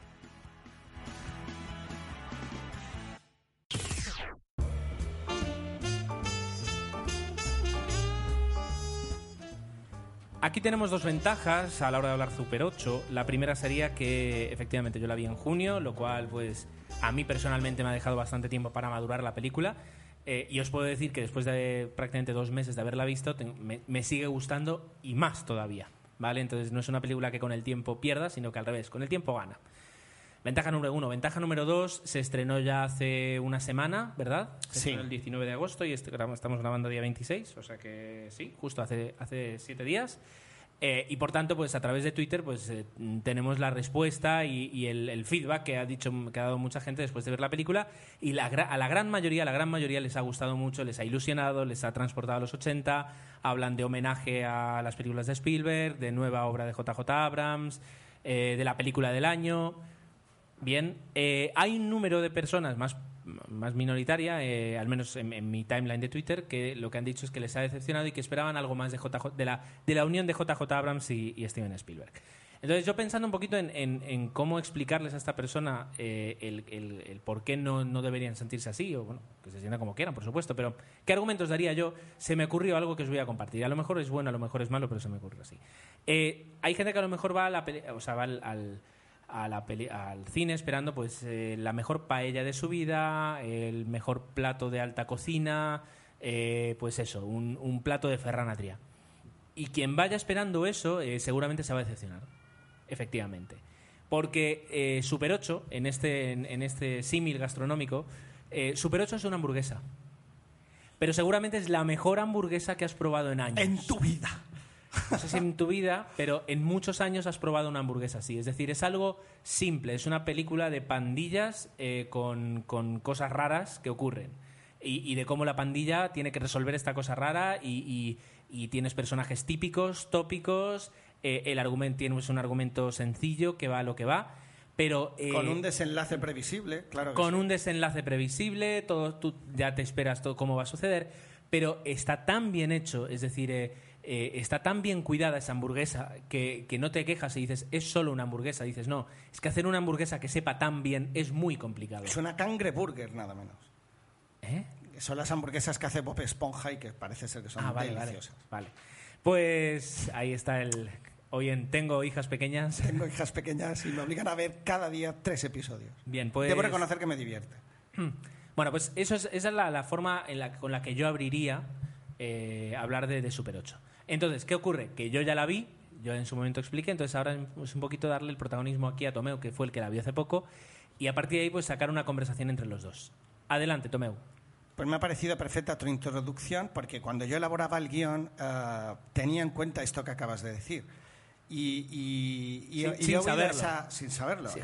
Aquí tenemos dos ventajas a la hora de hablar Super 8. La primera sería que efectivamente yo la vi en junio, lo cual pues a mí personalmente me ha dejado bastante tiempo para madurar la película. Eh, y os puedo decir que después de prácticamente dos meses de haberla visto, me sigue gustando y más todavía. ¿Vale? Entonces no es una película que con el tiempo pierda, sino que al revés, con el tiempo gana. Ventaja número uno. Ventaja número dos se estrenó ya hace una semana, ¿verdad? Se Sí. estrenó el 19 de agosto y este- estamos grabando día 26, o sea que sí, justo hace, hace siete días. Eh, y por tanto, pues a través de Twitter, pues eh, tenemos la respuesta y, y el, el feedback que ha dicho, que ha dado mucha gente después de ver la película. Y la, a la gran mayoría, a la gran mayoría les ha gustado mucho, les ha ilusionado, les ha transportado a los 80. Hablan de homenaje a las películas de Spielberg, de nueva obra de JJ Abrams, eh, de la película del año. Bien, eh, hay un número de personas más, más minoritaria, eh, al menos en, mi timeline de Twitter, que lo que han dicho es que les ha decepcionado y que esperaban algo más de, JJ, de, la, de la unión de JJ Abrams y, Steven Spielberg. Entonces yo pensando un poquito en, en- cómo explicarles a esta persona eh, el, el- por qué no, no deberían sentirse así, o bueno, que se sientan como quieran, por supuesto, pero ¿qué argumentos daría yo? Se me ocurrió algo que os voy a compartir. A lo mejor es bueno, a lo mejor es malo, pero se me ocurrió así. Eh, hay gente que a lo mejor va a la o sea, va al- a la peli- al cine esperando pues eh, la mejor paella de su vida, el mejor plato de alta cocina, eh, pues eso, un, plato de Ferran Adrià. Y quien vaya esperando eso eh, seguramente se va a decepcionar, efectivamente. Porque Super 8, en este, en, en este símil gastronómico, Super 8 es una hamburguesa. Pero seguramente es la mejor hamburguesa que has probado en años. En tu vida. No sé si en tu vida, pero en muchos años has probado una hamburguesa así. Es decir, es algo simple. Es una película de pandillas eh, con, con cosas raras que ocurren. Y, y de cómo la pandilla tiene que resolver esta cosa rara y, y- y tienes personajes típicos, tópicos. eh, el argumento tiene un argumento sencillo que va a lo que va. Pero eh, Con un desenlace previsible, claro. con sí. un desenlace previsible, todo, tú ya te esperas todo cómo va a suceder, pero está tan bien hecho, es decir, eh, eh, está tan bien cuidada esa hamburguesa que, que no te quejas y dices, es solo una hamburguesa. Dices, no, es que hacer una hamburguesa que sepa tan bien es muy complicado. Es una cangreburger, nada menos. ¿Eh? Son las hamburguesas que hace Bob Esponja y que parece ser que son Ah, vale, vale, deliciosas. vale. Pues ahí está el... Hoy en Tengo hijas pequeñas. Tengo hijas pequeñas y me obligan a ver cada día tres episodios. Bien, pues... Debo reconocer que me divierte. Bueno, pues eso es, esa es la, la forma en la, con la que yo abriría eh, hablar de, de Super 8. Entonces, ¿qué ocurre? Que yo ya la vi, yo en su momento expliqué, entonces ahora es un poquito darle el protagonismo aquí a Tomeu, que fue el que la vio hace poco, y a partir de ahí pues sacar una conversación entre los dos. Adelante, Tomeu. Pues me ha parecido perfecta tu introducción porque cuando yo elaboraba el guion eh, tenía en cuenta esto que acabas de decir. Y, y- y- Sin- y saberlo. esa- sin saberlo. Sí.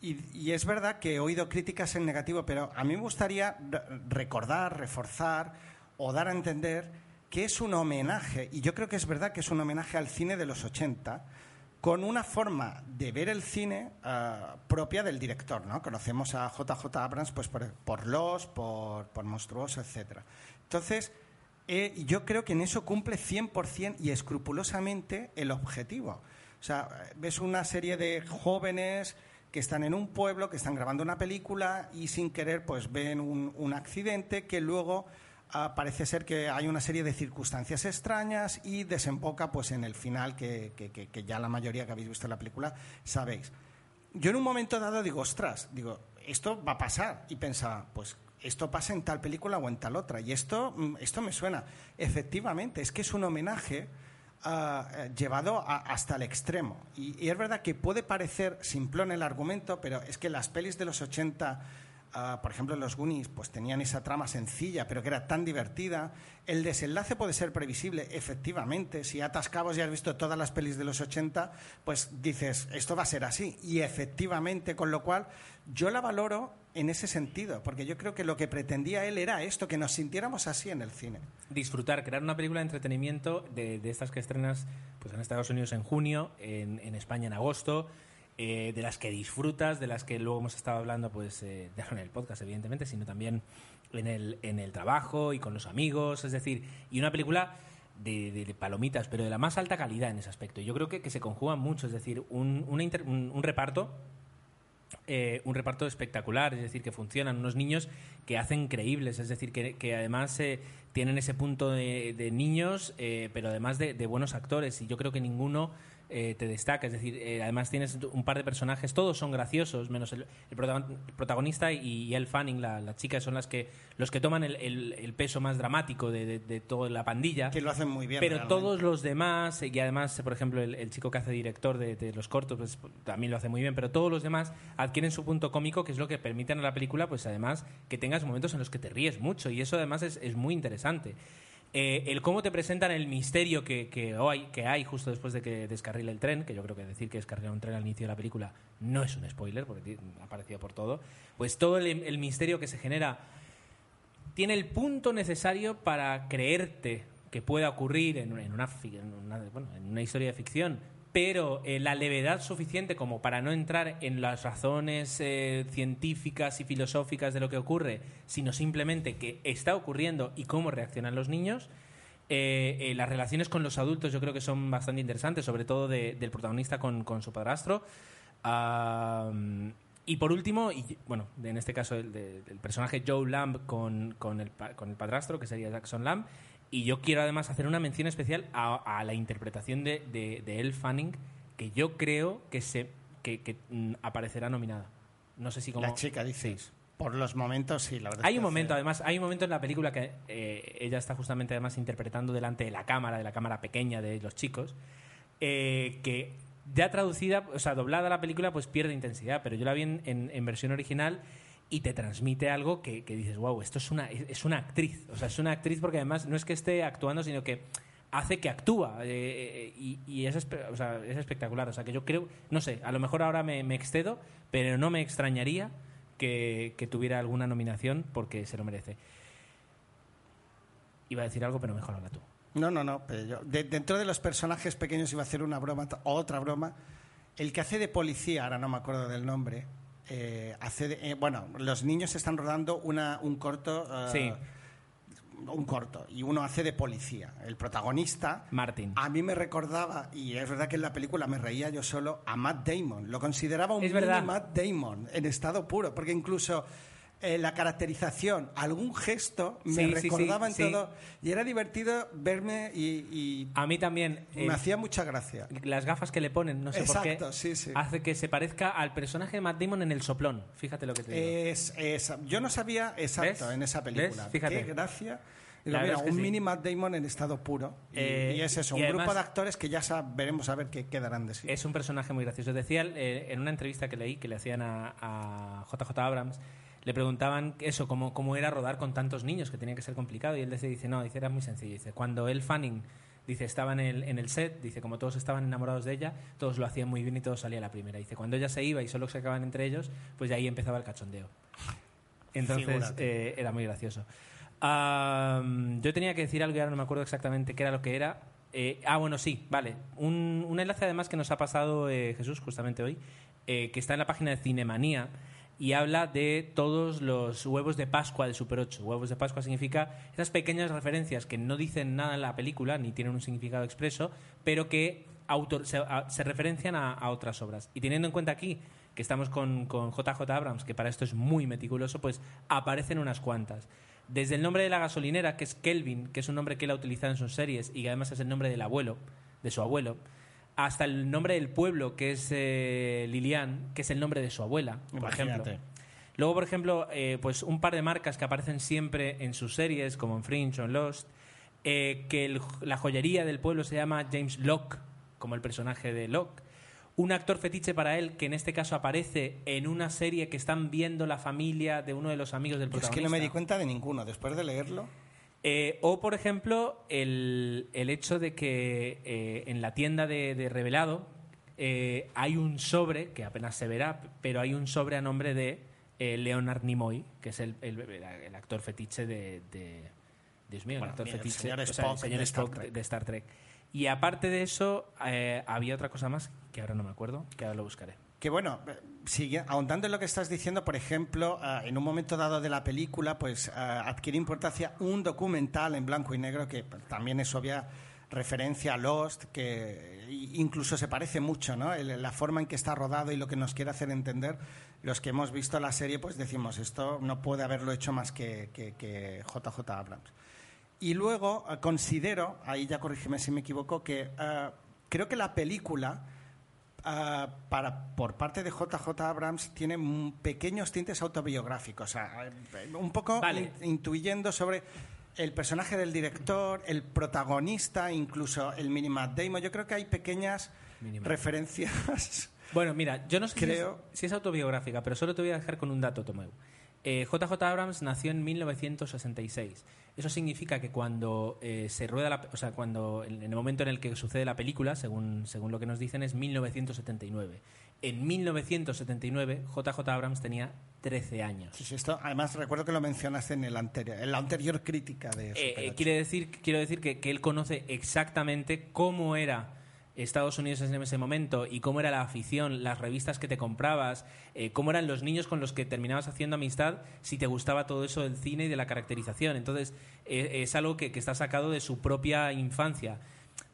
Y, es verdad que he oído críticas en negativo, pero a mí me gustaría re- recordar, reforzar o dar a entender que es un homenaje, y yo creo que es verdad que es un homenaje al cine de los 80, con una forma de ver el cine ah, propia del director, ¿no? Conocemos a JJ Abrams pues, por, por Los, por, por Monstruoso, etc. Entonces, eh, yo creo que en eso cumple 100% y escrupulosamente el objetivo. O sea, ves una serie de jóvenes que están en un pueblo, que están grabando una película y sin querer pues ven un, un accidente que luego ah, parece ser que hay una serie de circunstancias extrañas y desemboca pues en el final que, que- que- que ya la mayoría que habéis visto la película sabéis. Yo en un momento dado digo, ostras, digo, esto va a pasar. Y pensaba, pues esto pasa en tal película o en tal otra. Y esto, mm, esto me suena. Efectivamente, es que es un homenaje eh, llevado a- hasta el extremo. Y, y es verdad que puede parecer simplón el argumento, pero es que las pelis de los 80, ah, por ejemplo los Goonies, pues tenían esa trama sencilla, pero que era tan divertida. El desenlace puede ser previsible, efectivamente. Si atas cabos y has visto todas las pelis de los 80, pues dices, esto va a ser así. Y efectivamente, con lo cual yo la valoro en ese sentido, porque yo creo que lo que pretendía él era esto, que nos sintiéramos así en el cine. disfrutar, crear una película de entretenimiento de, estas que estrenas pues en Estados Unidos en junio, en España en agosto, eh, de las que disfrutas, de las que luego hemos estado hablando, pues eh, en el podcast, evidentemente, sino también en el, en el trabajo y con los amigos, es decir, y una película de, palomitas, pero de la más alta calidad en ese aspecto. Yo creo que, que se conjugan mucho, es decir, un, un- reparto eh, un reparto espectacular, es decir, que funcionan, unos niños que hacen creíbles, es decir, que, que además eh, tienen ese punto de, de niños, pero además de, de buenos actores. Y yo creo que ninguno eh, te destaca. Es decir, eh, además tienes un par de personajes, todos son graciosos, menos el, el protagon- el protagonista y, Elle Fanning, la, la chica, son las que los que toman el, el- el peso más dramático de, de- de toda la pandilla. Que lo hacen muy bien. Pero realmente. todos los demás, y además, por ejemplo, el, el chico que hace director de, de los cortos, pues también lo hace muy bien, pero todos los demás adquieren su punto cómico, que es lo que permiten a la película, pues además, que tengas momentos en los que te ríes mucho, y eso además es, es muy interesante. Eh, el cómo te presentan el misterio que, que, hay, justo después de que descarrile el tren, que yo creo que decir que descarrila un tren al inicio de la película no es un spoiler, porque ha aparecido por todo, pues todo el, misterio que se genera tiene el punto necesario para creerte que pueda ocurrir en una historia de ficción, pero eh, la levedad suficiente como para no entrar en las razones eh, científicas y filosóficas de lo que ocurre, sino simplemente que está ocurriendo y cómo reaccionan los niños. Eh, eh, las relaciones con los adultos yo creo que son bastante interesantes, sobre todo de- del protagonista con, con su padrastro. Am, y por último, y, bueno, en este caso el, el personaje Joe Lamb con, con, el, con el padrastro, que sería Jackson Lamb. Y yo quiero además hacer una mención especial a, a la interpretación de, de, de Elle Fanning, que yo creo que, se, que, que, mm, aparecerá nominada. No sé si como... La chica, dices. Por los momentos, sí, la verdad. es Hay un momento, hace- además, hay un momento en la película que eh, ella está justamente además interpretando delante de la cámara, de la cámara pequeña de los chicos, eh, que ya traducida, o sea, doblada la película, pues pierde intensidad, pero yo la vi en, en- en versión original y te transmite algo que, que dices, wow, esto es una, es una actriz, o sea, es una actriz porque además no es que esté actuando, sino que hace que actúa eh, eh, y, es, es espectacular. O sea, que yo creo, no sé, a lo mejor ahora me, excedo, pero no me extrañaría que, tuviera alguna nominación porque se lo merece. Iba a decir algo, pero mejor habla tú. No, no, no. Pero yo, de- dentro de los personajes pequeños iba a hacer una broma, otra broma. El que hace de policía, ahora no me acuerdo del nombre, eh, hace eh, bueno, los niños están rodando una, un corto. eh, Sí. Un corto. Y uno hace de policía. El protagonista. Martin. A mí me recordaba, y es verdad que en la película me reía yo solo, a Matt Damon. Lo consideraba un Es mini verdad. Matt Damon en estado puro, porque incluso eh, la caracterización, algún gesto, me Sí, sí, sí, recordaba en sí. todo. Y era divertido verme y, y A mí también. me eh, hacía mucha gracia. las gafas que le ponen, no sé por Exacto, qué, sí, sí. hace que se parezca al personaje de Matt Damon en El Soplón. Fíjate lo que te digo. Es, es- yo no sabía exacto ¿Ves? en esa película. ¿Ves? Fíjate. Qué gracia. Digo, mira, un mini Matt Damon en estado puro. Y, Eh, y es eso, y un grupo de actores que ya veremos a ver qué quedarán de sí. Es un personaje muy gracioso. Decía en una entrevista que leí que le hacían a, a JJ Abrams, le preguntaban eso, cómo, cómo era rodar con tantos niños, que tenía que ser complicado. Y él dice, no, dice, era muy sencillo. Dice, cuando él Fanning dice, estaba en el, en el set, dice, como todos estaban enamorados de ella, todos lo hacían muy bien y todo salía a la primera. Dice, cuando ella se iba y solo se acababan entre ellos, pues de ahí empezaba el cachondeo. Entonces eh, era muy gracioso. Yo tenía que decir algo y ahora no me acuerdo exactamente qué era lo que era. Eh, ah, bueno, sí, vale. Un, un enlace además que nos ha pasado eh, Jesús justamente hoy, que está en la página de Cinemanía y habla de todos los huevos de Pascua de Super 8. Huevos de Pascua significa esas pequeñas referencias que no dicen nada en la película ni tienen un significado expreso, pero que se, a- referencian a, a otras obras. Y teniendo en cuenta aquí que estamos con, con JJ Abrams, que para esto es muy meticuloso, pues aparecen unas cuantas. Desde el nombre de la gasolinera, que es Kelvin, que es un nombre que él ha utilizado en sus series y que además es el nombre del abuelo, de su abuelo, hasta el nombre del pueblo, que es eh, Lilian, que es el nombre de su abuela, por Imagínate. ejemplo. Luego, por ejemplo, eh, pues un par de marcas que aparecen siempre en sus series, como en Fringe o en Lost, eh, que el- la joyería del pueblo se llama James Locke, como el personaje de Locke. Un actor fetiche para él, que en este caso aparece en una serie que están viendo la familia de uno de los amigos del Yo es protagonista. que no me di cuenta de ninguno. Después de leerlo, Eh, o, por ejemplo, el, el hecho de que eh, en la tienda de, de Revelado eh, hay un sobre, que apenas se verá, pero hay un sobre a nombre de Leonard Nimoy, que es el, el- el actor fetiche de... de- Dios mío, Bueno, el actor mira, fetiche señor o sea, señor de Spock Trek. de Star Trek. Y aparte de eso, había otra cosa más que ahora no me acuerdo, que ahora lo buscaré. Que bueno, sigue, ahondando en lo que estás diciendo, por ejemplo, ah, en un momento dado de la película, pues ah, adquiere importancia un documental en blanco y negro que también es obvia referencia a Lost, que incluso se parece mucho, ¿no? La forma en que está rodado y lo que nos quiere hacer entender. Los que hemos visto la serie, pues decimos, esto no puede haberlo hecho más que, que- que JJ Abrams. Y luego eh, considero, ahí ya corrígeme si me equivoco, que creo que la película, eh, para, por parte de JJ Abrams, tiene pequeños tintes autobiográficos. O sea, eh, un poco Vale. in- intuyendo sobre el personaje del director, el protagonista, incluso el mini Matt Damon. Yo creo que hay pequeñas referencias. Bueno, mira, yo no sé si Creo- es- si es, autobiográfica, pero solo te voy a dejar con un dato, Tomeu. Eh, JJ Abrams nació en 1966. Eso significa que cuando eh, se rueda la, o sea, cuando en el momento en el que sucede la película, según, según lo que nos dicen, es 1979. En 1979, JJ Abrams tenía 13 años. Sí, sí, esto, además, recuerdo que lo mencionaste en, el anterior, en la anterior crítica de Eh, eh, 8. quiere decir, quiero decir que, que él conoce exactamente cómo era Estados Unidos en ese momento y cómo era la afición, las revistas que te comprabas, eh, cómo eran los niños con los que terminabas haciendo amistad, si te gustaba todo eso del cine y de la caracterización. Entonces, eh, es algo que, que está sacado de su propia infancia.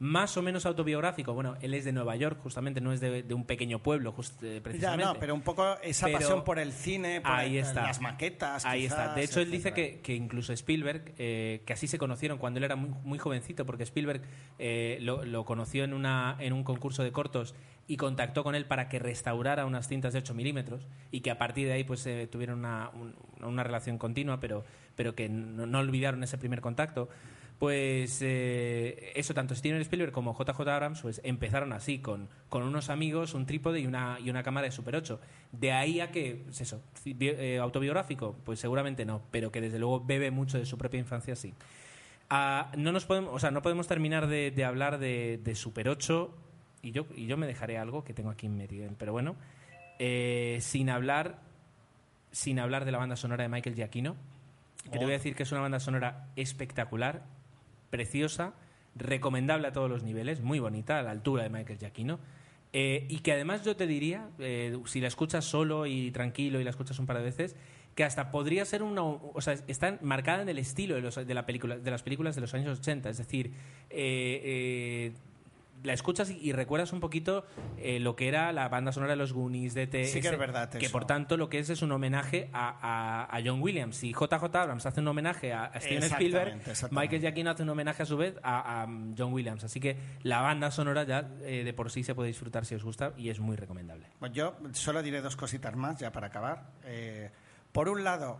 Más o menos autobiográfico. Bueno, él es de Nueva York, justamente, no es de, de un pequeño pueblo, just- eh, Ya, precisamente. no, pero un poco esa Pero- pasión por el cine, por Ahí el- está. las maquetas. Ahí quizás, está. De hecho, él dice que, que incluso Spielberg, eh, que así se conocieron cuando él era muy, muy jovencito, porque Spielberg eh, lo, lo conoció en, una, en un concurso de cortos y contactó con él para que restaurara unas cintas de 8 milímetros y que a partir de ahí pues eh, tuvieron una, un- una relación continua, pero, pero que no, no olvidaron ese primer contacto. Pues eh, eso, tanto Steven Spielberg como JJ Abrams pues, empezaron así, con, con unos amigos, un trípode y una, y una cámara de Super 8. De ahí a que, pues eso, eh, autobiográfico, pues seguramente no, pero que desde luego bebe mucho de su propia infancia, sí. Ah, no nos podemos, o sea, no podemos terminar de, de hablar de, de Super 8 y yo, y yo me dejaré algo que tengo aquí metido, pero bueno, eh, sin hablar sin hablar de la banda sonora de Michael Giacchino, que te voy a decir que es una banda sonora espectacular, preciosa, recomendable a todos los niveles, muy bonita, a la altura de Michael Giacchino. eh, y que además yo te diría, eh, si la escuchas solo y tranquilo y la escuchas un par de veces, que hasta podría ser una. O sea, está marcada en el estilo de, los- de, la película, de las películas de los años 80. Es decir, eh, eh, la escuchas y, y recuerdas un poquito eh, lo que era la banda sonora de los Goonies, de Sí que es verdad Que eso. por tanto lo que es es un homenaje a, a- a John Williams. Si JJ Abrams hace un homenaje a, a Steven Spielberg. Michael Giacchino hace un homenaje a su vez a, um, John Williams. Así que la banda sonora ya eh, de por sí se puede disfrutar si os gusta y es muy recomendable. Pues yo solo diré dos cositas más ya para acabar. Eh, por un lado,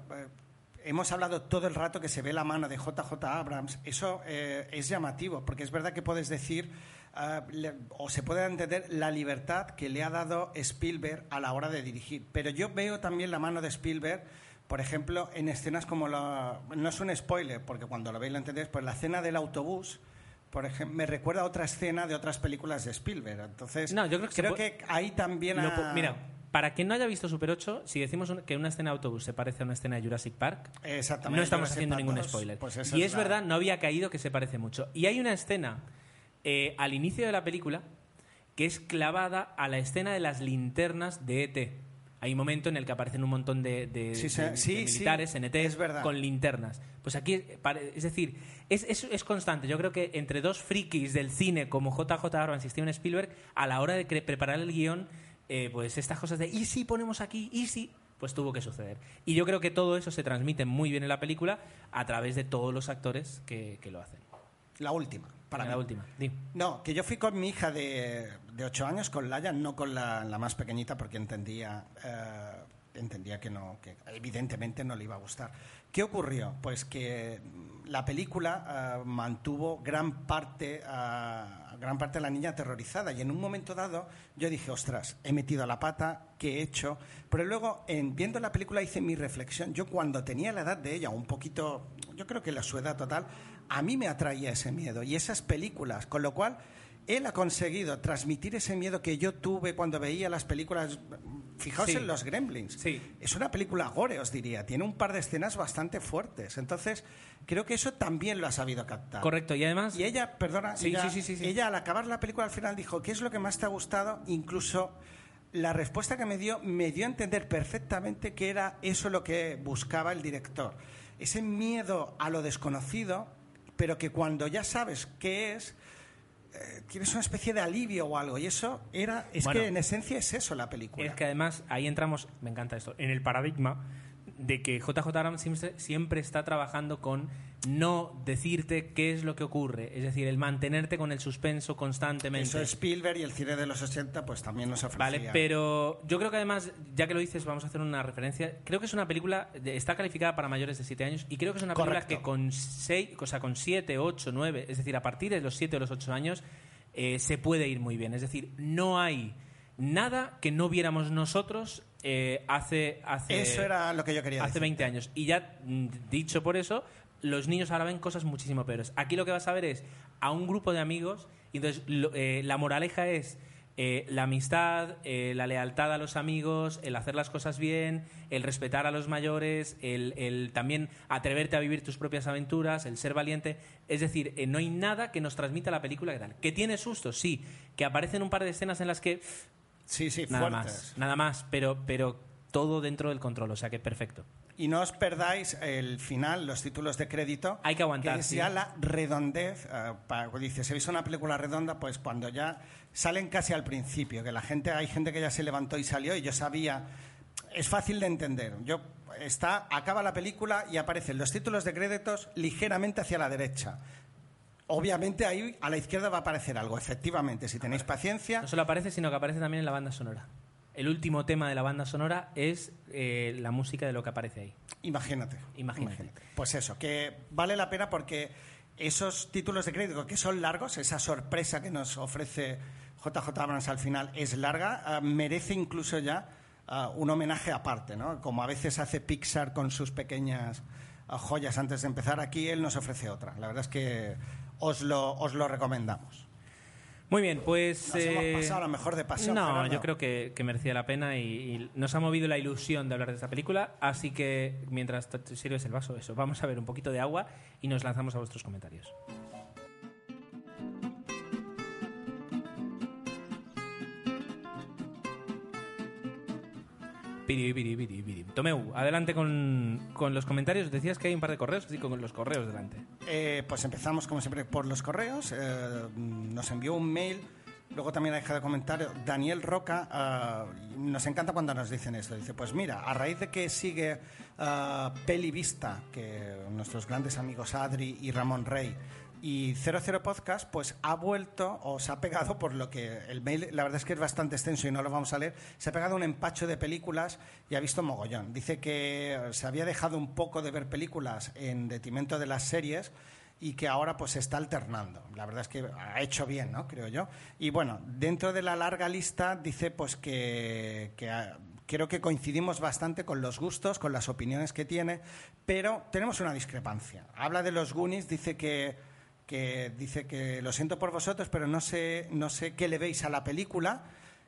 hemos hablado todo el rato que se ve la mano de JJ Abrams. Eso eh, es llamativo, porque es verdad que puedes decir, ah, le- o se puede entender la libertad que le ha dado Spielberg a la hora de dirigir. Pero yo veo también la mano de Spielberg. Por ejemplo, en escenas como la... No es un spoiler, porque cuando lo veis lo entendéis, pues la escena del autobús, por ejemplo, me recuerda a otra escena de otras películas de Spielberg. Entonces, No, yo creo que pu- que ahí también... Ha- Mira, para quien no haya visto Super 8, si decimos un- que una escena de autobús se parece a una escena de Jurassic Park, Exactamente. no estamos Jurassic haciendo Park ningún 2, spoiler. pues y es la- verdad, no había caído que se parece mucho. Y hay una escena eh, al inicio de la película que es clavada a la escena de las linternas de ET. Hay un momento en el que aparecen un montón de, de- Sí, de- sí, de sí, militares sí, en ET es verdad. con linternas. Pues aquí, es decir, es, es- es constante. Yo creo que entre dos frikis del cine como JJ Abrams y Steven Spielberg, a la hora de preparar el guion, eh, pues estas cosas de ¿y si ponemos aquí? ¿y si? Pues tuvo que suceder. Y yo creo que todo eso se transmite muy bien en la película a través de todos los actores que, que lo hacen. La última. Para la última. Di. No, que yo fui con mi hija de, de 8 años, con Laia, no con la, la más pequeñita, porque entendía, eh, entendía que, no, que evidentemente no le iba a gustar. ¿Qué ocurrió? Pues que la película eh, mantuvo gran parte, a gran parte de la niña aterrorizada y en un momento dado yo dije, ostras, he metido la pata, ¿qué he hecho? Pero luego, en, viendo la película, hice mi reflexión. Yo cuando tenía la edad de ella, un poquito, yo creo que la su edad total, a mí me atraía ese miedo y esas películas, con lo cual él ha conseguido transmitir ese miedo que yo tuve cuando veía las películas. Fijaos Sí. en los Gremlins. Sí. Es una película gore, os diría. Tiene un par de escenas bastante fuertes. Entonces, creo que eso también lo ha sabido captar. Correcto. Y además, Y ella, perdona, Sí, ella, sí, sí, sí, sí. ella al acabar la película al final dijo, ¿qué es lo que más te ha gustado? Incluso la respuesta que me dio me dio a entender perfectamente que era eso lo que buscaba el director. Ese miedo a lo desconocido, pero que cuando ya sabes qué es, eh, tienes una especie de alivio o algo. Y eso era, es Bueno. que en esencia es eso la película. Es que además ahí entramos, me encanta esto, en el paradigma de que JJ Abrams siempre, siempre está trabajando con no decirte qué es lo que ocurre, es decir, el mantenerte con el suspenso constantemente. Eso Spielberg y el cine de los 80 pues también nos ofrecía. Vale, pero yo creo que además, ya que lo dices, vamos a hacer una referencia. Creo que es una película, de- está calificada para mayores de 7 años y creo que es una película que con 6, o sea, con 7, 8, 9, es decir, a partir de los 7 o los 8 años, eh, se puede ir muy bien. Es decir, no hay nada que no viéramos nosotros eh, hace, hace Eso era lo que yo quería hace decir. 20 años. Y ya mm, dicho por eso, los niños ahora ven cosas muchísimo peores. Aquí lo que vas a ver es a un grupo de amigos, y entonces lo- eh, la moraleja es eh, la amistad, eh, la lealtad a los amigos, el hacer las cosas bien, el respetar a los mayores, el, el también atreverte a vivir tus propias aventuras, el ser valiente. Es decir, eh, no hay nada que nos transmita la película que tal. Que tiene sustos, sí. Que aparecen un par de escenas en las que Sí, sí, nada fuertes. más, nada más, pero, pero todo dentro del control, o sea que perfecto. Y no os perdáis el final, los títulos de crédito. Hay que aguantar, Que es sí. ya la redondez. eh, para, dice, si veis una película redonda, pues cuando ya salen casi al principio, que la gente, hay gente que ya se levantó y salió y yo sabía. Es fácil de entender. Yo está, acaba la película y aparecen los títulos de créditos ligeramente hacia la derecha. Obviamente ahí a la izquierda va a aparecer algo, efectivamente, si tenéis paciencia. No solo aparece, sino que aparece también en la banda sonora. El último tema de la banda sonora es eh, la música de lo que aparece ahí. Imagínate. Imagínate. Pues eso, que vale la pena porque esos títulos de crédito que son largos, esa sorpresa que nos ofrece JJ Abrams al final es larga, ah, merece incluso ya ah, un homenaje aparte, ¿no? Como a veces hace Pixar con sus pequeñas ah, joyas antes de empezar, aquí él nos ofrece otra. La verdad es que os lo, os lo recomendamos. Muy bien, pues... Nos hemos pasado a lo mejor de paseo, No, yo creo que, que merecía la pena y, y nos ha movido la ilusión de hablar de esta película, así que mientras te sirves el vaso, eso, vamos a ver un poquito de agua y nos lanzamos a vuestros comentarios. Tomeu, adelante con, con los comentarios. Decías que hay un par de correos, así con los correos delante. Eh, pues empezamos, como siempre, por los correos. Eh, nos envió un mail. Luego también ha dejado comentario Daniel Roca. ah, nos encanta cuando nos dicen esto. Dice, pues mira, a raíz de que sigue ah, Peli Vista, que nuestros grandes amigos Adri y Ramón Rey, y 00 Podcast, pues ha vuelto o se ha pegado, por lo que el mail, la verdad es que es bastante extenso y no lo vamos a leer, se ha pegado un empacho de películas y ha visto mogollón. Dice que se había dejado un poco de ver películas en detrimento de las series y que ahora pues se está alternando. La verdad es que ha hecho bien, ¿no? Creo yo. Y bueno, dentro de la larga lista dice pues que, que ha- creo que coincidimos bastante con los gustos, con las opiniones que tiene, pero tenemos una discrepancia. Habla de los Goonies, dice que que dice que lo siento por vosotros, pero no sé, no sé qué le veis a la película,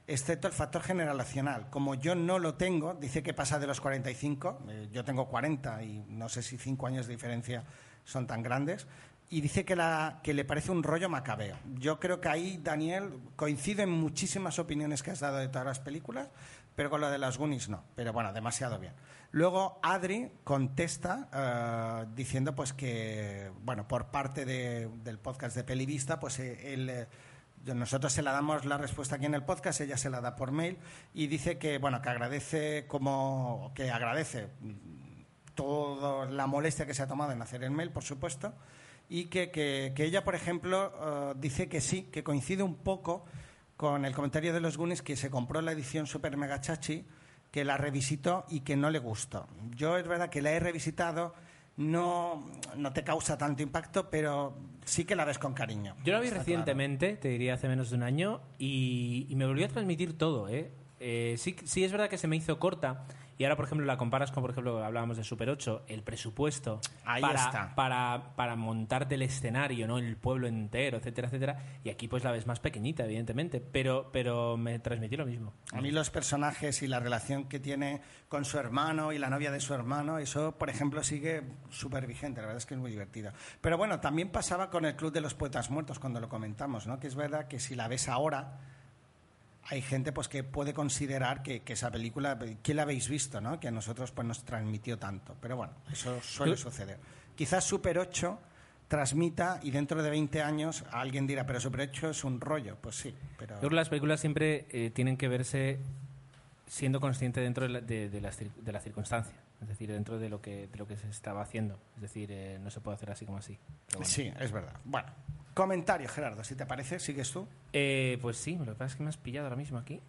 excepto el factor generacional. Como yo no lo tengo, dice que pasa de los 45, eh, yo tengo 40 y no sé si 5 años de diferencia son tan grandes, y dice que, la, que le parece un rollo macabeo. Yo creo que ahí, Daniel, coincide en muchísimas opiniones que has dado de todas las películas, pero con lo de las Goonies no. Pero bueno, demasiado bien. Luego Adri contesta eh, diciendo pues que, bueno, por parte de- del podcast de Pelivista, pues eh, él... eh, nosotros se la damos la respuesta aquí en el podcast, ella se la da por mail y dice que bueno que agradece como que agradece toda la molestia que se ha tomado en hacer el mail, por supuesto, y que, que- ella, por ejemplo, eh, dice que sí, que coincide un poco con el comentario de los Goonies que se compró la edición Super Mega Chachi, que la revisitó y que no le gustó. Yo es verdad que la he revisitado, no, no te causa tanto impacto, pero sí que la ves con cariño. Yo la vi Está recientemente, te diría hace menos de un año, y, y me volvió a transmitir todo, ¿eh? Eh, sí, sí es verdad que se me hizo corta y ahora por ejemplo la comparas con por ejemplo hablábamos de Super 8 el presupuesto Ahí para, está. para para montarte el escenario no el pueblo entero etcétera etcétera y aquí pues la ves más pequeñita evidentemente pero pero me transmitió lo mismo A mí los personajes y la relación que tiene con su hermano y la novia de su hermano, eso, por ejemplo, sigue súper vigente. La verdad es que es muy divertido. Pero bueno, también pasaba con el Club de los Poetas Muertos cuando lo comentamos, ¿no? Que es verdad que si la ves ahora, hay gente pues que puede considerar que, que esa película, ¿qué la habéis visto, no? Que a nosotros pues nos transmitió tanto. Pero bueno, eso suele suceder. Quizás Super 8 transmita y dentro de 20 años alguien dirá, pero Super 8 es un rollo. Pues sí, pero... Yo creo que las películas siempre eh, tienen que verse siendo consciente dentro de la, de, de cir- de la circunstancia. Es decir, dentro de lo que, de lo que se estaba haciendo. Es decir, eh, no se puede hacer así como así. Bueno. Sí, es verdad. Bueno, comentario, Gerardo, si te parece, sigues tú. Eh, pues sí, lo que pasa es que me has pillado ahora mismo aquí.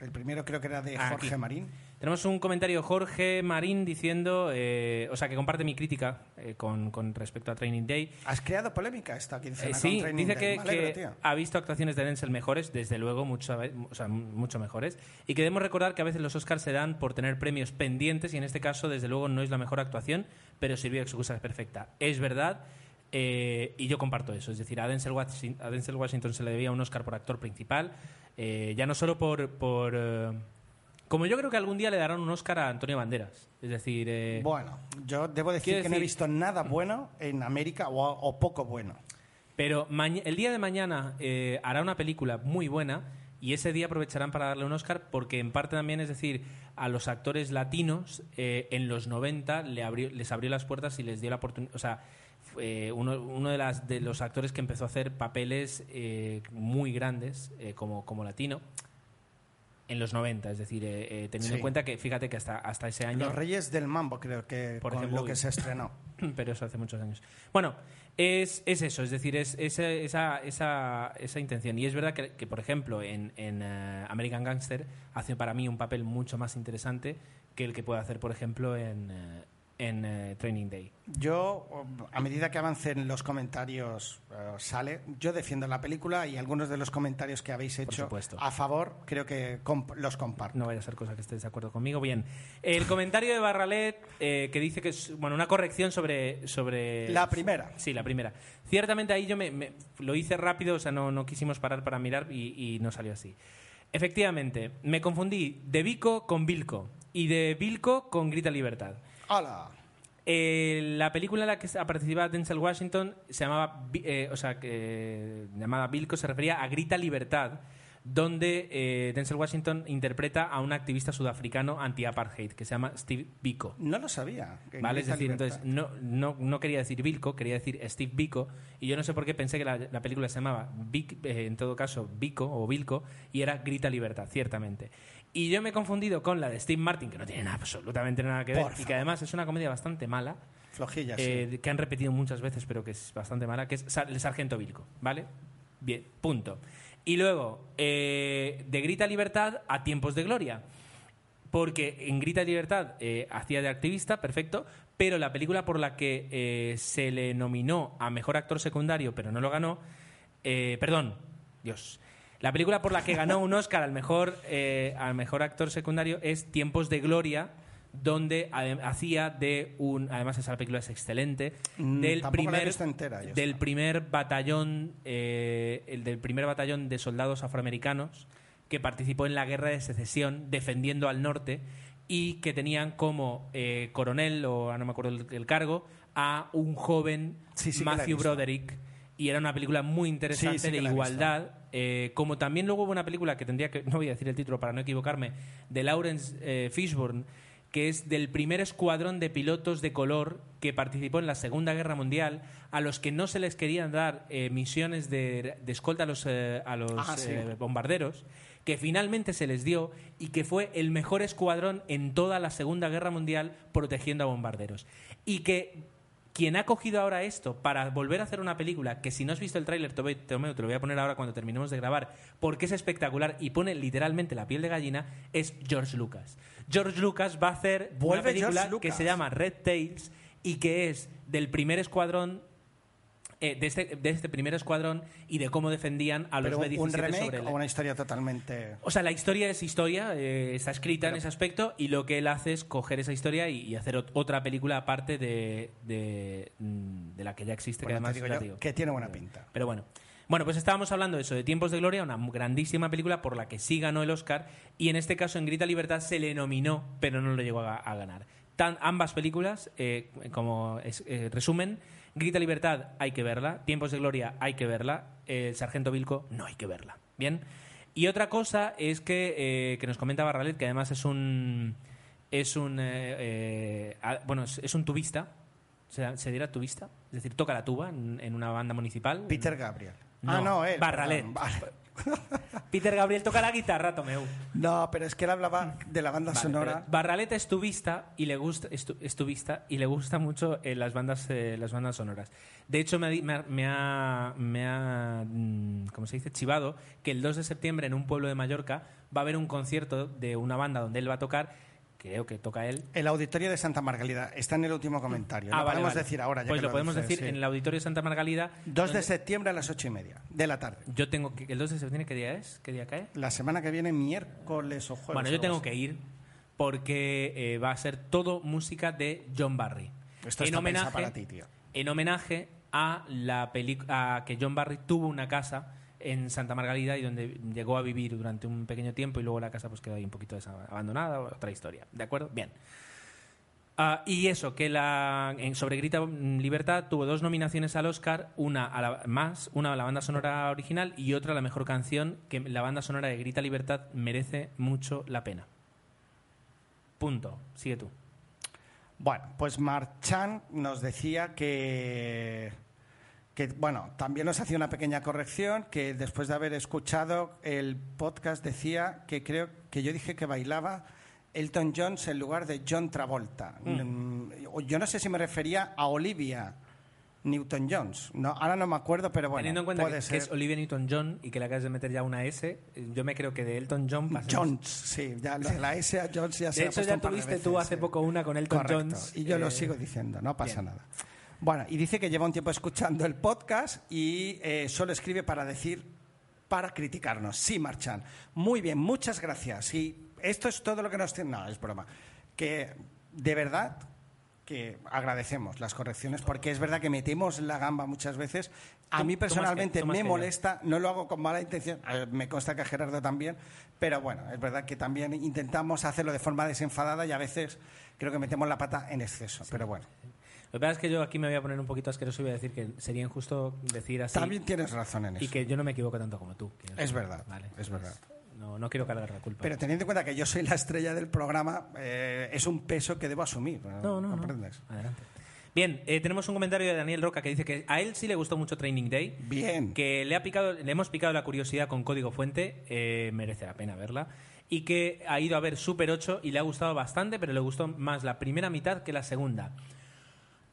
El primero creo que era de Jorge aquí. Marín. Tenemos un comentario Jorge Marín diciendo, eh, o sea, que comparte mi crítica eh, con, con respecto a Training Day. ¿Has creado polémica esta quincena Eh, con sí, Training dice Day? que, alegro, ha visto actuaciones de Denzel mejores, desde luego, mucho, o sea, mucho mejores, y que debemos recordar que a veces los Oscars se dan por tener premios pendientes, y en este caso, desde luego, no es la mejor actuación, pero sirvió de excusa perfecta. Es verdad, eh, y yo comparto eso, es decir, a Denzel, Washington, a Denzel Washington se le debía un Oscar por actor principal, eh, ya no solo por... por eh, como yo creo que algún día le darán un Oscar a Antonio Banderas. Es decir, Bueno, yo debo decir que no he visto nada bueno en América o, o poco bueno. Pero el día de mañana hará una película muy buena y ese día aprovecharán para darle un Oscar porque en parte también, es decir, a los actores latinos eh, en los 90 le abrió- les abrió las puertas y les dio la oportunidad, o sea, fue uno, uno de, las, de los actores que empezó a hacer papeles eh, muy grandes eh, como, como latino en los 90, es decir, eh, eh, teniendo Sí. en cuenta que fíjate que hasta, hasta ese año... Los Reyes del Mambo creo que Por con ejemplo, lo que uy. se estrenó. pero eso hace muchos años. Bueno, es, es eso, es decir, es, es, eh, esa, esa, esa intención. Y es verdad que, que, por ejemplo, en, en eh, American Gangster hace para mí un papel mucho más interesante que el que puede hacer, por ejemplo, en, eh, en eh, Training Day. Yo, a medida que avancen los comentarios, eh, sale. Yo defiendo la película y algunos de los comentarios que habéis hecho a favor, creo que comp- los comparto. No vaya a ser cosa que estés de acuerdo conmigo. Bien, el comentario de Barralet eh, que dice que es bueno una corrección sobre sobre La primera. Sí, la primera. Ciertamente ahí yo me, me- lo hice rápido, o sea, no, no quisimos parar para mirar y, y no salió así. Efectivamente, me confundí de Vico con Vilco y de Vilco con Grita Libertad. ¡Hala! Eh, la película en la que ha participado Denzel Washington se llamaba, eh, o sea, que llamada Vilco se refería a Grita Libertad, donde eh, Denzel Washington interpreta a un activista sudafricano anti-apartheid que se llama Steve Biko. No lo sabía. ¿Vale? Es decir, Libertad. entonces no, no, no quería decir Vilco, quería decir Steve Biko, y yo no sé por qué pensé que la, la película se llamaba, Vic- eh, en todo caso, Biko o Vilco, y era Grita Libertad, ciertamente. Y yo me he confundido con la de Steve Martin, que no tiene nada- absolutamente nada que ver, Por y que además es una comedia bastante mala, Flojilla, sí. eh, que han repetido muchas veces, pero que es bastante mala, que es El Sargento Vilco, ¿vale? Bien, punto. Y luego, eh, de Grita Libertad a Tiempos de Gloria. Porque en Grita Libertad eh, hacía de activista, perfecto, pero la película por la que eh, se le nominó a Mejor Actor Secundario, pero no lo ganó, eh, perdón, Dios. La película por la que ganó un Oscar al mejor, eh, al mejor actor secundario es Tiempos de Gloria, donde hacía de un. Además, esa película es excelente. Mm, del tampoco primer, entera, del primer batallón, eh, el del primer batallón de soldados afroamericanos que participó en la guerra de secesión defendiendo al norte y que tenían como eh, coronel, o ah, no me acuerdo el, el cargo, a un joven Sí, sí Matthew. Broderick. Y era una película muy interesante Sí, sí que de igualdad. eh, como también luego hubo una película que tendría que, no voy a decir el título para no equivocarme, de Lawrence eh, Fishburne, que es del primer escuadrón de pilotos de color que participó en la Segunda Guerra Mundial, a los que no se les querían dar eh, misiones de, de escolta a los, eh, a los Ah, sí. eh, bombarderos, que finalmente se les dio y que fue el mejor escuadrón en toda la Segunda Guerra Mundial protegiendo a bombarderos. Y que quien ha cogido ahora esto para volver a hacer una película que si no has visto el tráiler, te, te lo te lo voy a poner ahora cuando terminemos de grabar, porque es espectacular y pone literalmente la piel de gallina, es George Lucas. George Lucas va a hacer una película que se llama Red Tails y que es del primer escuadrón eh, de, este, de este primer escuadrón y de cómo defendían a los Pero B-17 un remake sobre el- o una historia totalmente... o sea, la historia es historia, eh, está escrita en ese aspecto y lo que él hace es coger esa historia y, y hacer ot- otra película aparte de, de, mm, de la que ya existe, Bueno, que además te digo yo que tiene buena pinta. Pero bueno. Bueno, pues estábamos hablando de eso, de Tiempos de Gloria, una grandísima película por la que sí ganó el Oscar y en este caso en Grita Libertad se le nominó, pero no lo llegó a, a ganar. Tan, ambas películas, eh, como es- eh, resumen, Grita Libertad hay que verla, Tiempos de Gloria hay que verla, El Sargento Vilco no hay que verla. Bien. Y otra cosa es que, eh, que nos comenta Barralet, que además es un es un eh, eh, bueno es, un tubista, se, se dirá tubista, es decir, toca la tuba en, en una banda municipal. Peter Gabriel. No, ah, no, él. Barralet. perdón. Peter Gabriel toca la guitarra, Tomeu. No, pero es que él hablaba de la banda Vale, sonora. pero Barraleta es tu vista y le gusta es tu, es y le gusta mucho eh, las bandas eh, las bandas sonoras. De hecho me ha, di- me ha, me ha, me ha, mm, ¿cómo se dice? chivado que el 2 de septiembre en un pueblo de Mallorca va a haber un concierto de una banda donde él va a tocar, creo que toca él. El auditorio de Santa Margalida está en el último comentario. Ah, lo vale, podemos vale. decir ahora. Ya Pues que lo podemos dices, decir sí. en el auditorio de Santa Margalida. 2 donde de septiembre a las ocho y media de la tarde. Yo tengo que el 2 de septiembre ¿qué día es? ¿Qué día cae? La semana que viene, miércoles o jueves. Bueno, yo tengo así. que ir porque eh, va a ser todo música de John Barry. Esto en homenaje, para ti, tío. En homenaje a la peli- a que John Barry tuvo una casa en Santa Margarida y donde llegó a vivir durante un pequeño tiempo y luego la casa pues quedó ahí un poquito abandonada, otra historia. ¿De acuerdo? Bien. Ah, y eso, que la en sobre Grita mm, Libertad tuvo dos nominaciones al Oscar, una a la, más, una a la banda sonora original y otra a la mejor canción, que la banda sonora de Grita Libertad merece mucho la pena. Punto. Sigue tú. Bueno, pues Marchand nos decía que, que, bueno, también nos hacía una pequeña corrección, que después de haber escuchado el podcast decía que creo que yo dije que bailaba Elton John en lugar de John Travolta. Mm, Yo no sé si me refería a Olivia Newton-Jones. No, ahora no me acuerdo, pero bueno, Teniendo en cuenta puede que, ser. que es Olivia Newton-John y que le acabas de meter ya una S, yo me creo que de Elton John pasemos- Jones, sí, ya la S a Jones ya se De ha hecho, ya tuviste tú hace poco una con Elton Correcto, Jones. Y yo lo eh, sigo diciendo, no pasa bien. nada. Bueno, y dice que lleva un tiempo escuchando el podcast y eh, solo escribe para decir, para criticarnos. Sí, Marchan. Muy bien, muchas gracias. Y esto es todo lo que nos tiene. No, es broma. Que de verdad que agradecemos las correcciones porque es verdad que metemos la gamba muchas veces. A ¿Cómo- mí que- personalmente me molesta, no lo hago con mala intención, eh, me consta que a Gerardo también, pero bueno, es verdad que también intentamos hacerlo de forma desenfadada y a veces creo que metemos la pata en exceso, pero bueno. Lo que pasa es que yo aquí me voy a poner un poquito asqueroso y voy a decir que sería injusto decir así. También tienes razón en eso. y que yo no me equivoco tanto como tú. Es verdad, Vale. es verdad. No, no quiero cargar la culpa. Pero teniendo en cuenta que yo soy la estrella del programa, eh, es un peso que debo asumir. no, no, no. ¿Comprendes? Adelante. Bien, eh, tenemos un comentario de Daniel Roca que dice que a él sí le gustó mucho Training Day. Bien. que le ha picado, le hemos picado la curiosidad con código fuente, eh, merece la pena verla, y que ha ido a ver Super 8 y le ha gustado bastante, pero le gustó más la primera mitad que la segunda.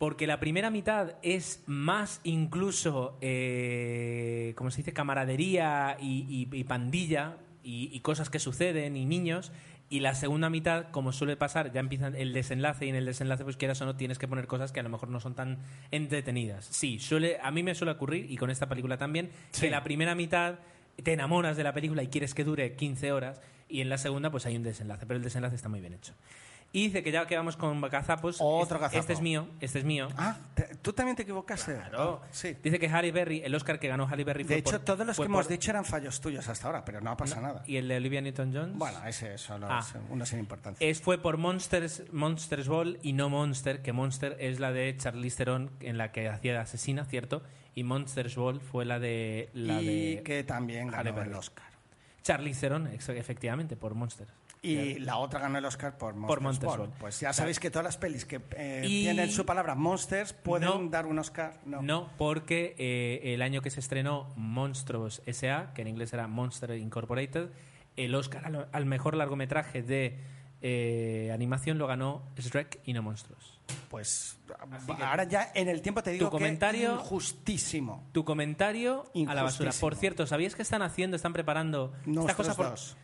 Porque la primera mitad es más incluso, eh, como se dice, camaradería y, y- y pandilla y, y cosas que suceden y niños. Y la segunda mitad, como suele pasar, ya empieza el desenlace y en el desenlace, pues quieras o no, tienes que poner cosas que a lo mejor no son tan entretenidas. Sí, suele, a mí me suele ocurrir, y con esta película también, Sí. que la primera mitad te enamoras de la película y quieres que dure 15 horas, y en la segunda pues hay un desenlace, pero el desenlace está muy bien hecho. Y dice que ya que vamos con gazapos, Otro este, este es mío, este es mío. Ah, te- tú también te equivocaste. Claro. Ah, sí. Dice que Harry Berry, el Oscar que ganó Harry Berry fue De hecho, por- todos los fue que hemos por- dicho eran fallos tuyos hasta ahora, pero no pasa nada. Y el de Olivia Newton-Jones. Bueno, ese solo Ah. es uno sin importancia. Es, fue por Monsters, Monsters Ball y no Monster, que Monster es la de Charlize Theron en la que hacía de asesina, ¿cierto? Y Monsters Ball fue la de la y de que también Halle ganó el Berry. Oscar. Charlize Theron, ex- efectivamente, por Monsters. Y la otra ganó el Oscar por Monsters, Por Monsters Ball. Ball. Pues ya sabéis que todas las pelis que eh, Y- tienen su palabra Monsters pueden No. dar un Oscar. No. No, porque eh, el año que se estrenó Monstruos S.A., que en inglés era Monster Incorporated, el Oscar al, al mejor largometraje de eh, animación lo ganó Shrek y no Monstruos. Pues ahora ya en el tiempo te digo comentario- que injustísimo. Tu comentario a la basura. Por cierto, ¿sabías que están haciendo, están preparando esta Monstruos cosa por- 2.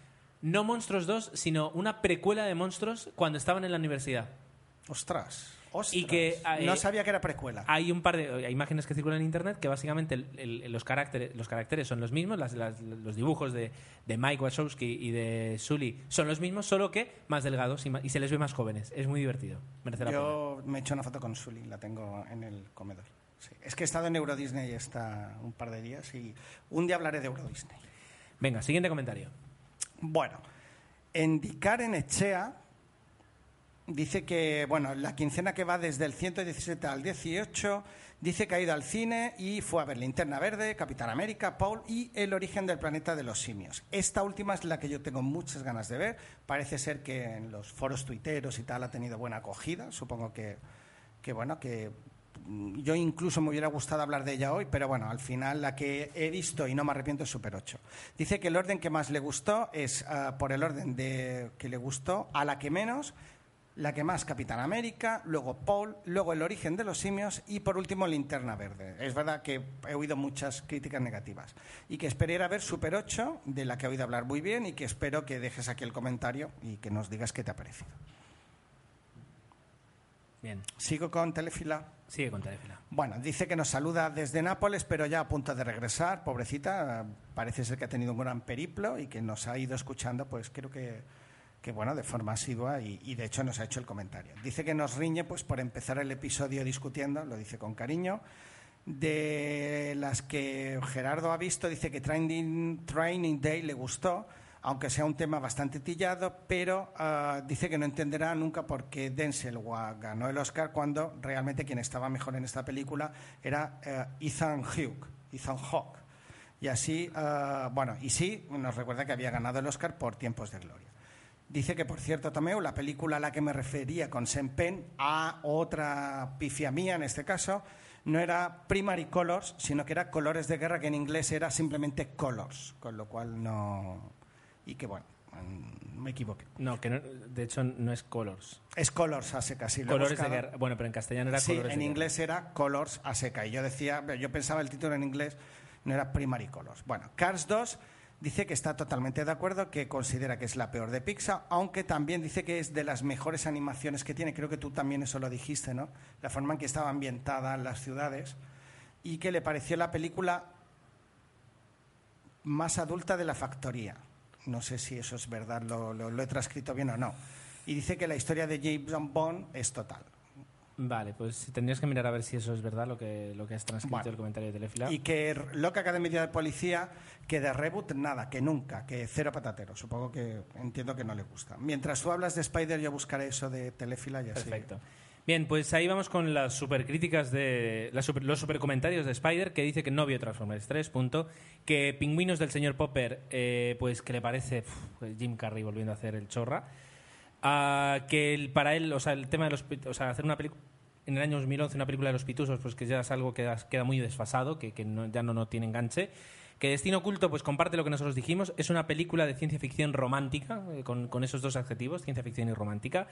No Monstruos 2, sino una precuela de Monstruos cuando estaban en la universidad. Ostras. ostras. Y que, eh, no sabía que era precuela. Hay un par de hay imágenes que circulan en internet que básicamente el- el- los, caracteres, los caracteres son los mismos, las- las- los dibujos de, de Mike Wazowski y de Sully son los mismos, solo que más delgados y, ma- y se les ve más jóvenes. Es muy divertido. Merece la pena. Yo me he hecho una foto con Sully, la tengo en el comedor. Sí. Es que he estado en Euro Disney esta un par de días y un día hablaré de Euro Disney. Venga, siguiente comentario. Bueno, Indicar en Echea dice que, bueno, la quincena que va desde el 117 al 18, dice que ha ido al cine y fue a ver Linterna Verde, Capitán América, Paul y El origen del planeta de los simios. Esta última es la que yo tengo muchas ganas de ver. Parece ser que en los foros tuiteros y tal ha tenido buena acogida. Supongo que, que bueno, que yo incluso me hubiera gustado hablar de ella hoy, pero bueno, al final la que he visto y no me arrepiento es Super 8. Dice que el orden que más le gustó es ah, por el orden de que le gustó a la que menos, la que más Capitán América, luego Paul, luego El origen de los simios y por último Linterna Verde. Es verdad que he oído muchas críticas negativas y que esperé a ver Super 8, de la que he oído hablar muy bien y que espero que dejes aquí el comentario y que nos digas qué te ha parecido. Bien, Sigo con Telefila. sigue con Telefila. Bueno, dice que nos saluda desde Nápoles, pero ya a punto de regresar. Pobrecita, parece ser que ha tenido un gran periplo y que nos ha ido escuchando, pues creo que, que bueno, de forma asidua y, y de hecho nos ha hecho el comentario. Dice que nos riñe pues por empezar el episodio discutiendo, lo dice con cariño. De las que Gerardo ha visto, dice que Training, Training Day le gustó, aunque sea un tema bastante tillado, pero ah, dice que no entenderá nunca por qué Denzel ganó el Oscar cuando realmente quien estaba mejor en esta película era eh, Ethan Hawke, Ethan Hawke. Y así, ah, bueno, y sí, nos recuerda que había ganado el Oscar por Tiempos de Gloria. Dice que, por cierto, Tomeu, la película a la que me refería con Sempen, a otra pifia mía en este caso, no era Primary Colors, sino que era Colores de Guerra, que en inglés era simplemente Colors, con lo cual no... Y que, bueno, me equivoqué. No, que no- de hecho no es Colors. Es Colors a seca, sí. Colores de guerra. Bueno, pero en castellano era Sí, Colores en de inglés era Colors a seca. Y yo decía, yo pensaba el título en inglés, no era Primary Colors. Bueno, Cars 2 dice que está totalmente de acuerdo, que considera que es la peor de Pixar, aunque también dice que es de las mejores animaciones que tiene. Creo que tú también eso lo dijiste, ¿no? La forma en que estaba ambientada en las ciudades. Y que le pareció la película más adulta de la factoría. No sé si eso es verdad, lo, lo- lo he transcrito bien o no. Y dice que la historia de James Bond es total. Vale, pues tendrías que mirar a ver si eso es verdad lo que, lo que has transcrito Bueno. el comentario de Telefila. Y que Loca Academia de Policía, que de reboot nada, que nunca, que cero patatero. Supongo que entiendo que no le gusta. Mientras tú hablas de Spider, yo buscaré eso de Telefila y así. Perfecto. Bien, pues ahí vamos con las supercríticas de las super- los super comentarios de Spider que dice que no vio Transformers 3, punto. Que Pingüinos del señor Popper, eh, pues que le parece Jim Carrey volviendo a hacer el chorra. Ah, que el- para él, o sea, el tema de los, o sea, hacer una película en el año 2011 una película de los pitusos, pues que ya es algo que queda muy desfasado, que, que no- ya no, no tiene enganche. Que Destino Oculto, pues comparte lo que nosotros dijimos, es una película de ciencia ficción romántica, eh, con, con esos dos adjetivos, ciencia ficción y romántica.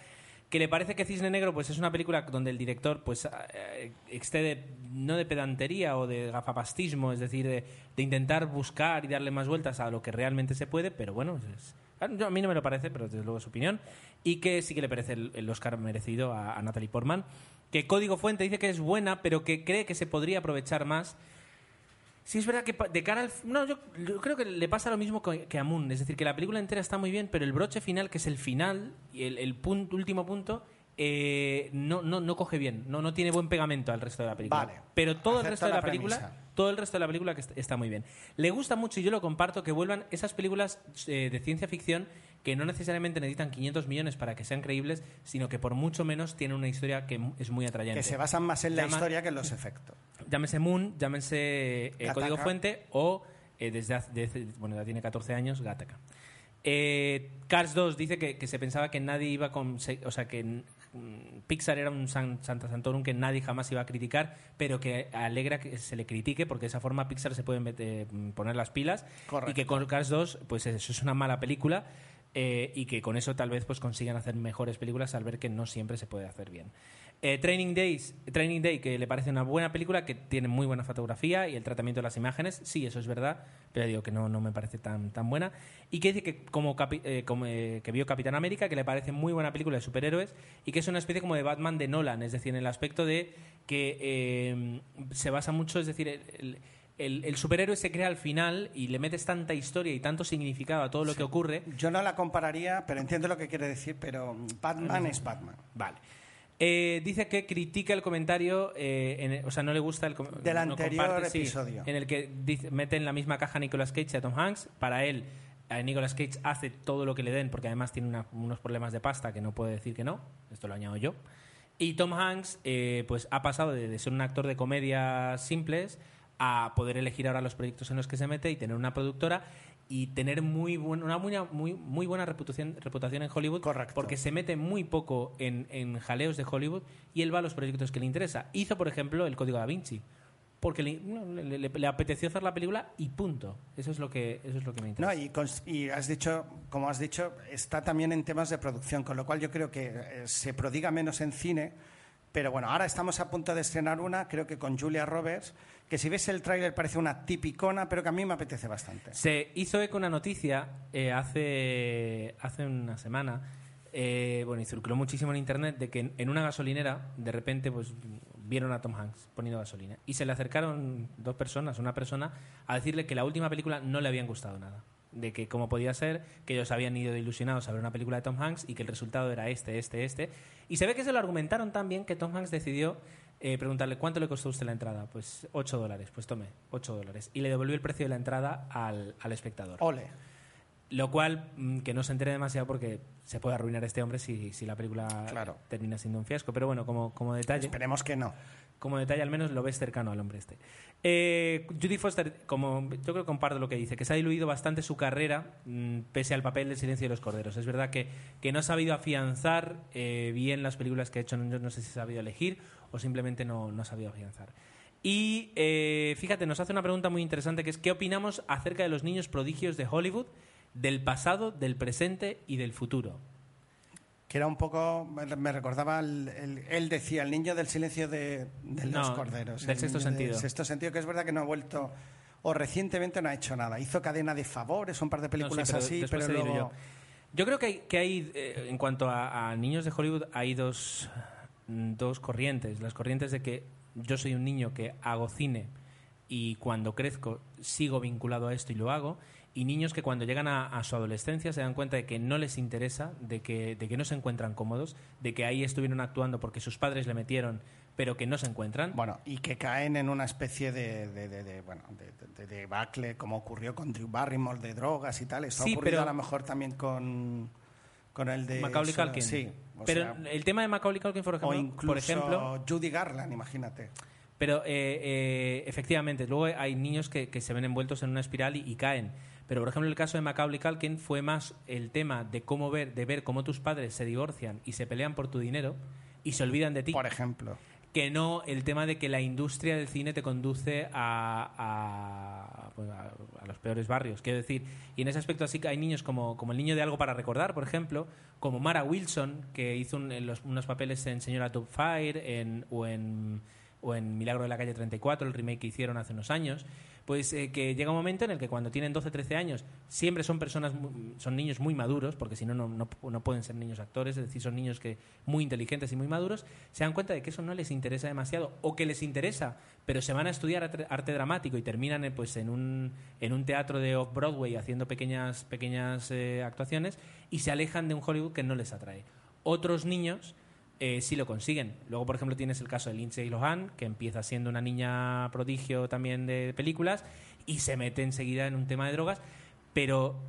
Que le parece que Cisne Negro, pues es una película donde el director, pues eh, excede, no de pedantería o de gafapastismo, es decir, de, de intentar buscar y darle más vueltas a lo que realmente se puede, pero bueno, es- a mí no me lo parece, pero desde luego es su opinión. Y que sí que le parece el, el Oscar merecido a, a Natalie Portman. Que Código Fuente dice que es buena, pero que cree que se podría aprovechar más. Sí, es verdad que de cara al... No, yo, yo creo que le pasa lo mismo que, que a Moon. Es decir, que la película entera está muy bien, pero el broche final, que es el final, y el, el pun- último punto, eh, no, no, no coge bien. No, no tiene buen pegamento al resto de la película. Vale. Pero todo el resto de la la película... premisa. Todo el resto de la película que est- está muy bien. Le gusta mucho, y yo lo comparto, que vuelvan esas películas eh, de ciencia ficción que no necesariamente necesitan 500 millones para que sean creíbles, sino que por mucho menos tienen una historia que es muy atrayente. Que se basan más en la Llama- historia que en los efectos. Llámese Moon, llámese eh. Código Fuente o eh, desde hace, desde- bueno, ya tiene 14 años, Gattaca. Eh, Cars 2 dice que, que se pensaba que nadie iba con. O sea, que mm, Pixar era un San- Santa Santorum que nadie jamás iba a criticar, pero que alegra que se le critique porque de esa forma Pixar se puede poner las pilas. Correcto. Y que con Cars 2, pues eso es una mala película. Eh, y que con eso tal vez pues consigan hacer mejores películas al ver que no siempre se puede hacer bien. Eh, Training Days, Training Day, que le parece una buena película, que tiene muy buena fotografía y el tratamiento de las imágenes, sí, eso es verdad, pero digo que no, no me parece tan, tan buena. Y que dice que como, eh, eh, que vio Capitán América, que le parece muy buena película de superhéroes y que es una especie como de Batman de Nolan, es decir, en el aspecto de que eh, se basa mucho, es decir, el- el- el superhéroe se crea al final y le metes tanta historia y tanto significado a todo lo que ocurre Yo no la compararía, pero entiendo lo que quiere decir, pero Batman es Batman. Vale. Eh, dice que critica el comentario, eh, en o sea, no le gusta el com- Del no anterior comparte, sí, episodio. en el que dice, mete en la misma caja a Nicolas Cage y a Tom Hanks. Para él, a Nicolas Cage hace todo lo que le den, porque además tiene una- unos problemas de pasta que no puede decir que no. Esto lo añado yo. Y Tom Hanks, eh, pues ha pasado de, de ser un actor de comedias simples a poder elegir ahora los proyectos en los que se mete y tener una productora y tener muy buen- una muy, muy, muy buena reputación, reputación en Hollywood Correcto. porque se mete muy poco en, en jaleos de Hollywood y él va a los proyectos que le interesa. Hizo, por ejemplo, el Código da Vinci porque le, no, le- le- le apeteció hacer la película y punto. Eso es lo que, eso es lo que me interesa. No, y, y has dicho, como has dicho, está también en temas de producción, con lo cual yo creo que eh, se prodiga menos en cine. Pero bueno, ahora estamos a punto de estrenar una, creo que con Julia Roberts, que si ves el tráiler parece una tipicona, pero que a mí me apetece bastante. Se hizo eco una noticia eh, hace, hace una semana, eh, bueno, y circuló muchísimo en internet, de que en, en una gasolinera, de repente, pues vieron a Tom Hanks poniendo gasolina. Y se le acercaron dos personas, una persona, a decirle que la última película no le habían gustado nada. De que cómo podía ser, que ellos habían ido ilusionados a ver una película de Tom Hanks y que el resultado era este, este, este. Y se ve que se lo argumentaron tan bien que Tom Hanks decidió eh, preguntarle cuánto le costó a usted la entrada. Pues 8 dólares, pues tome, 8 dólares. Y le devolvió el precio de la entrada al, al espectador. Ole. Lo cual, mm, que no se entere demasiado porque se puede arruinar este hombre si, si la película Claro. termina siendo un fiasco. Pero bueno, como, como detalle, Esperemos que no. como detalle al menos lo ves cercano al hombre este. Eh, Judy Foster, como yo creo que comparto lo que dice, que se ha diluido bastante su carrera mm, pese al papel del silencio de los corderos. Es verdad que, que no ha sabido afianzar eh, bien las películas que ha hecho, no, no sé si ha sabido elegir o simplemente no, no ha sabido afianzar. Y eh, fíjate, nos hace una pregunta muy interesante que es ¿qué opinamos acerca de los niños prodigios de Hollywood, del pasado, del presente y del futuro? Que era un poco, me recordaba, el- el- él decía, el niño del silencio de, de los No, corderos. del el sexto sentido. Del sexto sentido, que es verdad que no ha vuelto, o recientemente no ha hecho nada. Hizo cadena de favores, un par de películas No, sí, pero así, pero luego... Yo. Yo creo que hay, que hay eh, en cuanto a, a niños de Hollywood, hay dos, mm, dos corrientes. Las corrientes de que yo soy un niño que hago cine y cuando crezco sigo vinculado a esto y lo hago. Y niños que cuando llegan a, a su adolescencia se dan cuenta de que no les interesa, de que, de que no se encuentran cómodos, de que ahí estuvieron actuando porque sus padres le metieron, pero que no se encuentran. Bueno, y que caen en una especie de, de, de- de, bueno, de, de- de debacle, como ocurrió con Drew Barrymore, de drogas y tal. Sí, ha ocurrido pero- a lo mejor también con, con el de... Macaulay Culkin. Sí. o pero sea, el tema de Macaulay Culkin, por o ejemplo, incluso por ejemplo Judy Garland, imagínate. Pero eh, eh, efectivamente, luego hay niños que, que se ven envueltos en una espiral y, y caen. Pero por ejemplo, el caso de Macaulay Culkin fue más el tema de cómo ver, de ver cómo tus padres se divorcian y se pelean por tu dinero y se olvidan de ti, Por ejemplo. que no el tema de que la industria del cine te conduce a, a, pues, a- a los peores barrios. Quiero decir, y en ese aspecto así que hay niños como, como el niño de algo para recordar, por ejemplo, como Mara Wilson, que hizo un- los- unos papeles en Señora Top Fire en, o en o en Milagro de la calle 34, el remake que hicieron hace unos años, pues eh, que llega un momento en el que cuando tienen 12, 13 años, siempre son personas, son niños muy maduros, porque si no, no, no, pueden ser niños actores, es decir, son niños que muy inteligentes y muy maduros, se dan cuenta de que eso no les interesa demasiado, o que les interesa, pero se van a estudiar arte, arte dramático y terminan eh, pues en un, en un teatro de off-Broadway haciendo pequeñas, pequeñas eh, actuaciones y se alejan de un Hollywood que no les atrae. Otros niños eh, sí lo consiguen. Luego, por ejemplo, tienes el caso de Lindsay Lohan, que empieza siendo una niña prodigio también de películas y se mete enseguida en un tema de drogas, pero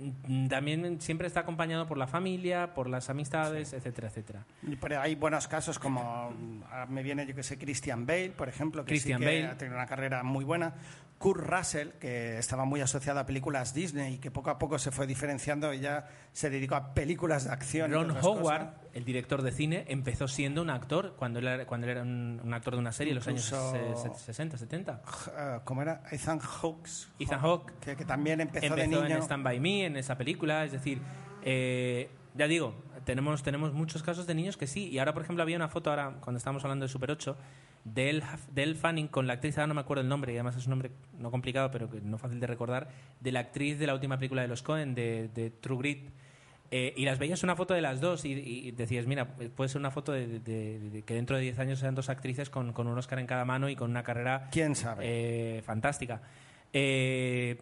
mm, también siempre está acompañado por la familia, por las amistades, etcétera, etcétera. Y Pero hay buenos casos como ah, me viene yo que sé Christian Bale, por ejemplo, que Christian sí que Bale. ha tenido una carrera muy buena. Kurt Russell, que estaba muy asociado a películas Disney y que poco a poco se fue diferenciando y ya se dedicó a películas de acción. Ron Howard, cosas. El director de cine, empezó siendo un actor cuando él era, cuando él era un, un actor de una serie en los años Incluso- eh, 60, 70. Ah, ¿Cómo era? Ethan Hawks. Ethan Hawke. Que, que también empezó, empezó de niño. en Stand By Me, en esa película, es decir, eh, ya digo, tenemos, tenemos muchos casos de niños que sí, y ahora por ejemplo había una foto ahora, cuando estábamos hablando de Super 8, de Elle Fanning con la actriz, ahora no me acuerdo el nombre, y además es un nombre no complicado, pero que no fácil de recordar, de la actriz de la última película de los Cohen, de, de True Grit, eh, y las veías una foto de las dos y, y decías, mira, puede ser una foto de, de- de- de que dentro de 10 años sean dos actrices con, con un Oscar en cada mano y con una carrera ¿Quién sabe? eh, fantástica. Eh,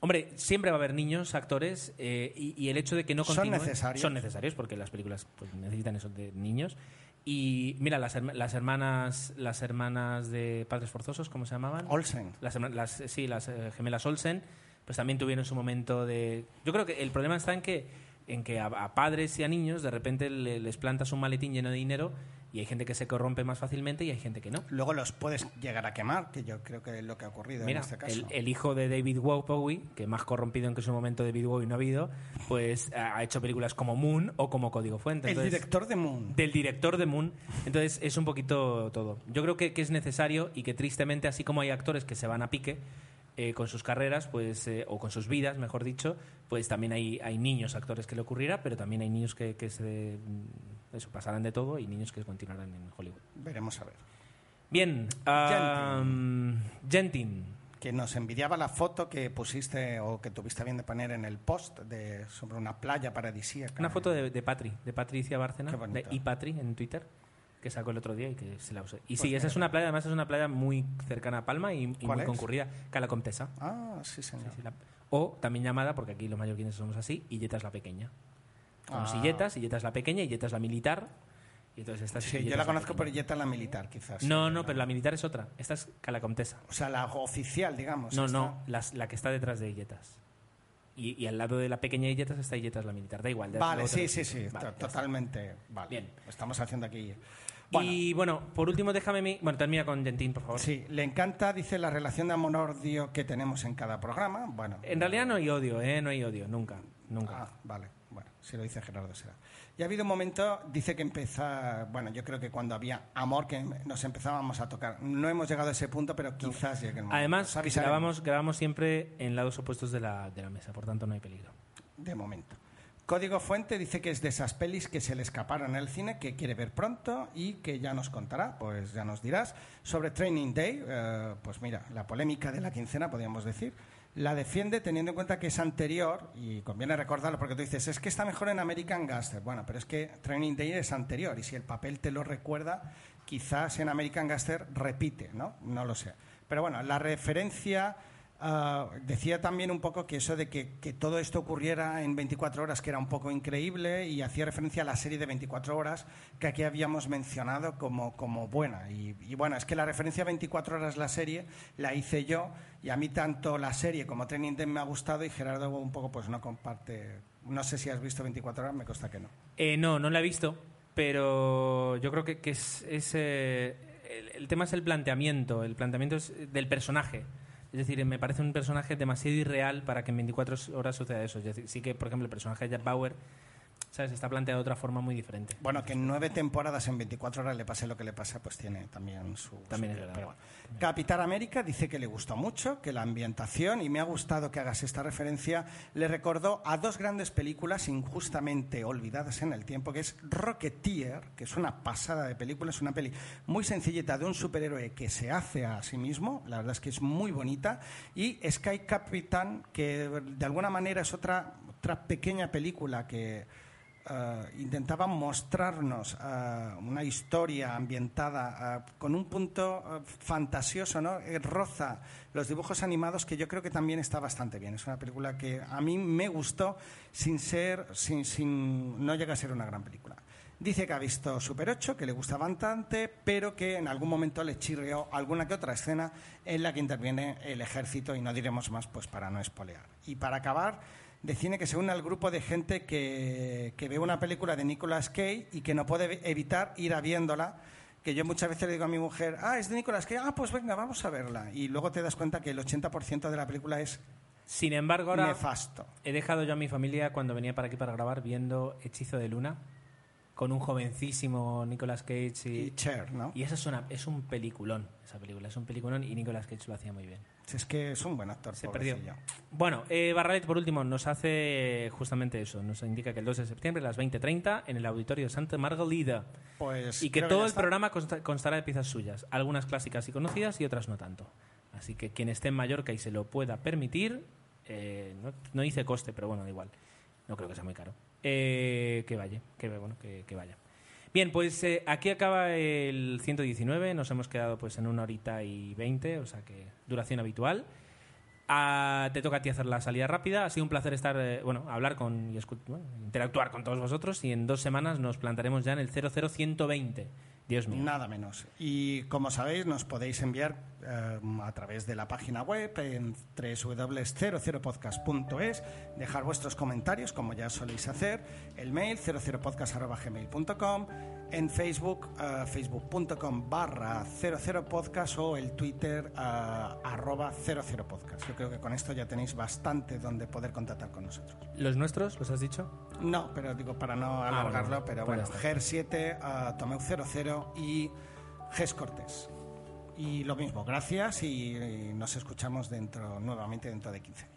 hombre, siempre va a haber niños, actores, eh, y, y el hecho de que no Son continúen... necesarios. Son necesarios, porque las películas pues, necesitan eso de niños. Y mira, las, las hermanas las hermanas de Padres Forzosos, ¿cómo se llamaban? Olsen. Las, las- sí, las eh, gemelas Olsen, pues también tuvieron su momento de... Yo creo que el problema está en que, en que a, a padres y a niños de repente le- les plantas un maletín lleno de dinero Y hay gente que se corrompe más fácilmente y hay gente que no. Luego los puedes llegar a quemar, que yo creo que es lo que ha ocurrido Mira, en este caso. el, el hijo de David Bowie, que más corrompido en que su momento David Bowie no ha habido, pues ha ha hecho películas como Moon o como Código Fuente. El Entonces- director de Moon. del director de Moon. Entonces es un poquito todo. Yo creo que, que es necesario y que tristemente, así como hay actores que se van a pique eh, con sus carreras, pues eh, o con sus vidas, mejor dicho, pues también hay, hay niños actores que le ocurrirá, pero también hay niños que, que se mm, eso pasarán de todo y niños que continuarán en Hollywood. Veremos a ver. Bien, um, Gentin. Que nos envidiaba la foto que pusiste o que tuviste bien de poner en el post de, sobre una playa paradisíaca. Una foto de, de Patri, de Patricia Bárcena, de iPatri en Twitter, que sacó el otro día y que se la usé. Y Pues sí, esa es una playa, además es una playa muy cercana a Palma y, y ¿Cuál muy es? concurrida, Cala Comtesa. Ah, sí, señor. Sí, la- o también llamada, porque aquí los mallorquines somos así, Illeta es la pequeña. Como Ah. si Illetas, Illeta es la pequeña, Illeta es la militar. Y entonces esta es Sí, Illeta yo la conozco por. Yeta la militar, quizás. No, no, pero la militar es otra. Esta es Cala Comtesa. O sea, la oficial, digamos. No, esta. no, las- la que está detrás de Illetas. Y, y al lado de la pequeña Illetas está Illetas la militar. Da igual. ya Vale, sí, sí, sí, Vale, totalmente. Vale. Bien. Estamos haciendo aquí. Bueno, Y bueno, por último, déjame mi. Bueno, termina con Gentín, por favor. sí, le encanta, dice, la relación de amor-odio que tenemos en cada programa. Bueno, En realidad no hay odio, ¿eh? No hay odio, nunca. Nunca. Ah, vale. Bueno, si lo dice Gerardo será. Y ha habido un momento, dice que empieza, bueno, yo creo que cuando había amor que nos empezábamos a tocar. No hemos llegado a ese punto, pero quizás llegue el momento. Además, grabamos, grabamos siempre en lados opuestos de la, de la mesa, por tanto no hay peligro. De momento. Código Fuente dice que es de esas pelis que se le escaparon el cine, que quiere ver pronto y que ya nos contará, pues ya nos dirás. Sobre Training Day, eh, pues mira, la polémica de la quincena, podríamos decir, la defiende teniendo en cuenta que es anterior, y conviene recordarlo porque tú dices, es que está mejor en American Gangster. Bueno, pero es que Training Day es anterior y si el papel te lo recuerda, quizás en American Gangster repite, ¿no? No lo sé. Pero bueno, la referencia... Ah, decía también un poco que eso de que, todo esto ocurriera en 24 horas, que era un poco increíble, y hacía referencia a la serie de 24 horas que aquí habíamos mencionado como, buena. Y, y bueno, es que la referencia a 24 horas la serie la hice yo, y a mí tanto la serie como Training Day me ha gustado, y Gerardo un poco pues no comparte. No sé si has visto 24 horas, me consta que no. Eh, no, no la he visto, pero yo creo que, que es, es, eh, el, el tema es el planteamiento, el planteamiento es del personaje. Es decir, me parece un personaje demasiado irreal para que en 24 horas suceda eso. Es sí que, por ejemplo, el personaje de Jack Bauer ¿sabes? está planteado de otra forma muy diferente. Bueno, que en nueve temporadas en 24 horas le pase lo que le pasa, pues tiene también su... También su- es verdad. Capitán América dice que le gustó mucho, que la ambientación, y me ha gustado que hagas esta referencia, le recordó a dos grandes películas injustamente olvidadas en el tiempo, que es Rocketeer, que es una pasada de película, es una peli muy sencillita de un superhéroe que se hace a sí mismo, la verdad es que es muy bonita, y Sky Captain, que de alguna manera es otra, otra pequeña película que eh, intentaba mostrarnos eh, una historia ambientada eh, con un punto fantasioso, ¿no? Roza los dibujos animados que yo creo que también está bastante bien. Es una película que a mí me gustó sin ser, sin, sin no llega a ser una gran película. Dice que ha visto Super 8, que le gusta bastante, pero que en algún momento le chirrió alguna que otra escena en la que interviene el ejército y no diremos más pues para no espolear. Y para acabar, de cine que se une al grupo de gente que, que ve una película de Nicolas Cage y que no puede evitar ir a viéndola. Que yo muchas veces le digo a mi mujer, ah, es de Nicolas Cage, ah, pues venga, vamos a verla. Y luego te das cuenta que el 80% de la película es Sin embargo, ahora nefasto. he dejado yo a mi familia cuando venía para aquí para grabar viendo Hechizo de Luna con un jovencísimo Nicolas Cage Y y, Cher, ¿no? y esa es, una, es un peliculón, esa película, es un peliculón y Nicolas Cage lo hacía muy bien. Es que es un buen actor. Se perdió. Bueno, eh, Barralet, por último, nos hace justamente eso. Nos indica que el 2 de septiembre a las 20.30 en el auditorio de Santa Margalida. Pues Y que todo el programa consta- constará de piezas suyas. Algunas clásicas y conocidas y otras no tanto. Así que quien esté en Mallorca y se lo pueda permitir, eh, no, no dice coste, pero bueno, da igual. No creo que sea muy caro. Eh, que vaya, que, bueno, que, que vaya. Bien, pues eh, aquí acaba el 119. Nos hemos quedado pues en una horita y 20, o sea que duración habitual. Ah, te toca a ti hacer la salida rápida. Ha sido un placer estar, eh, bueno, hablar con y bueno, interactuar con todos vosotros. Y en dos semanas nos plantaremos ya en el 00120. Dios mío. Nada menos. Y como sabéis, nos podéis enviar eh, a través de la página web en www.00podcast.es, dejar vuestros comentarios, como ya soléis hacer, el mail 00podcast.gmail.com, en Facebook, eh, facebook.com barra 00podcast o el Twitter eh, arroba 00podcast. Yo creo que con esto ya tenéis bastante donde poder contactar con nosotros. ¿Los nuestros? ¿Los has dicho? No, pero digo para no alargarlo, bueno, pero pues bueno, ya está. GER7, uh, Tomeu 00 y GES Cortés. Y lo mismo, gracias y, y nos escuchamos dentro nuevamente dentro de 15 días.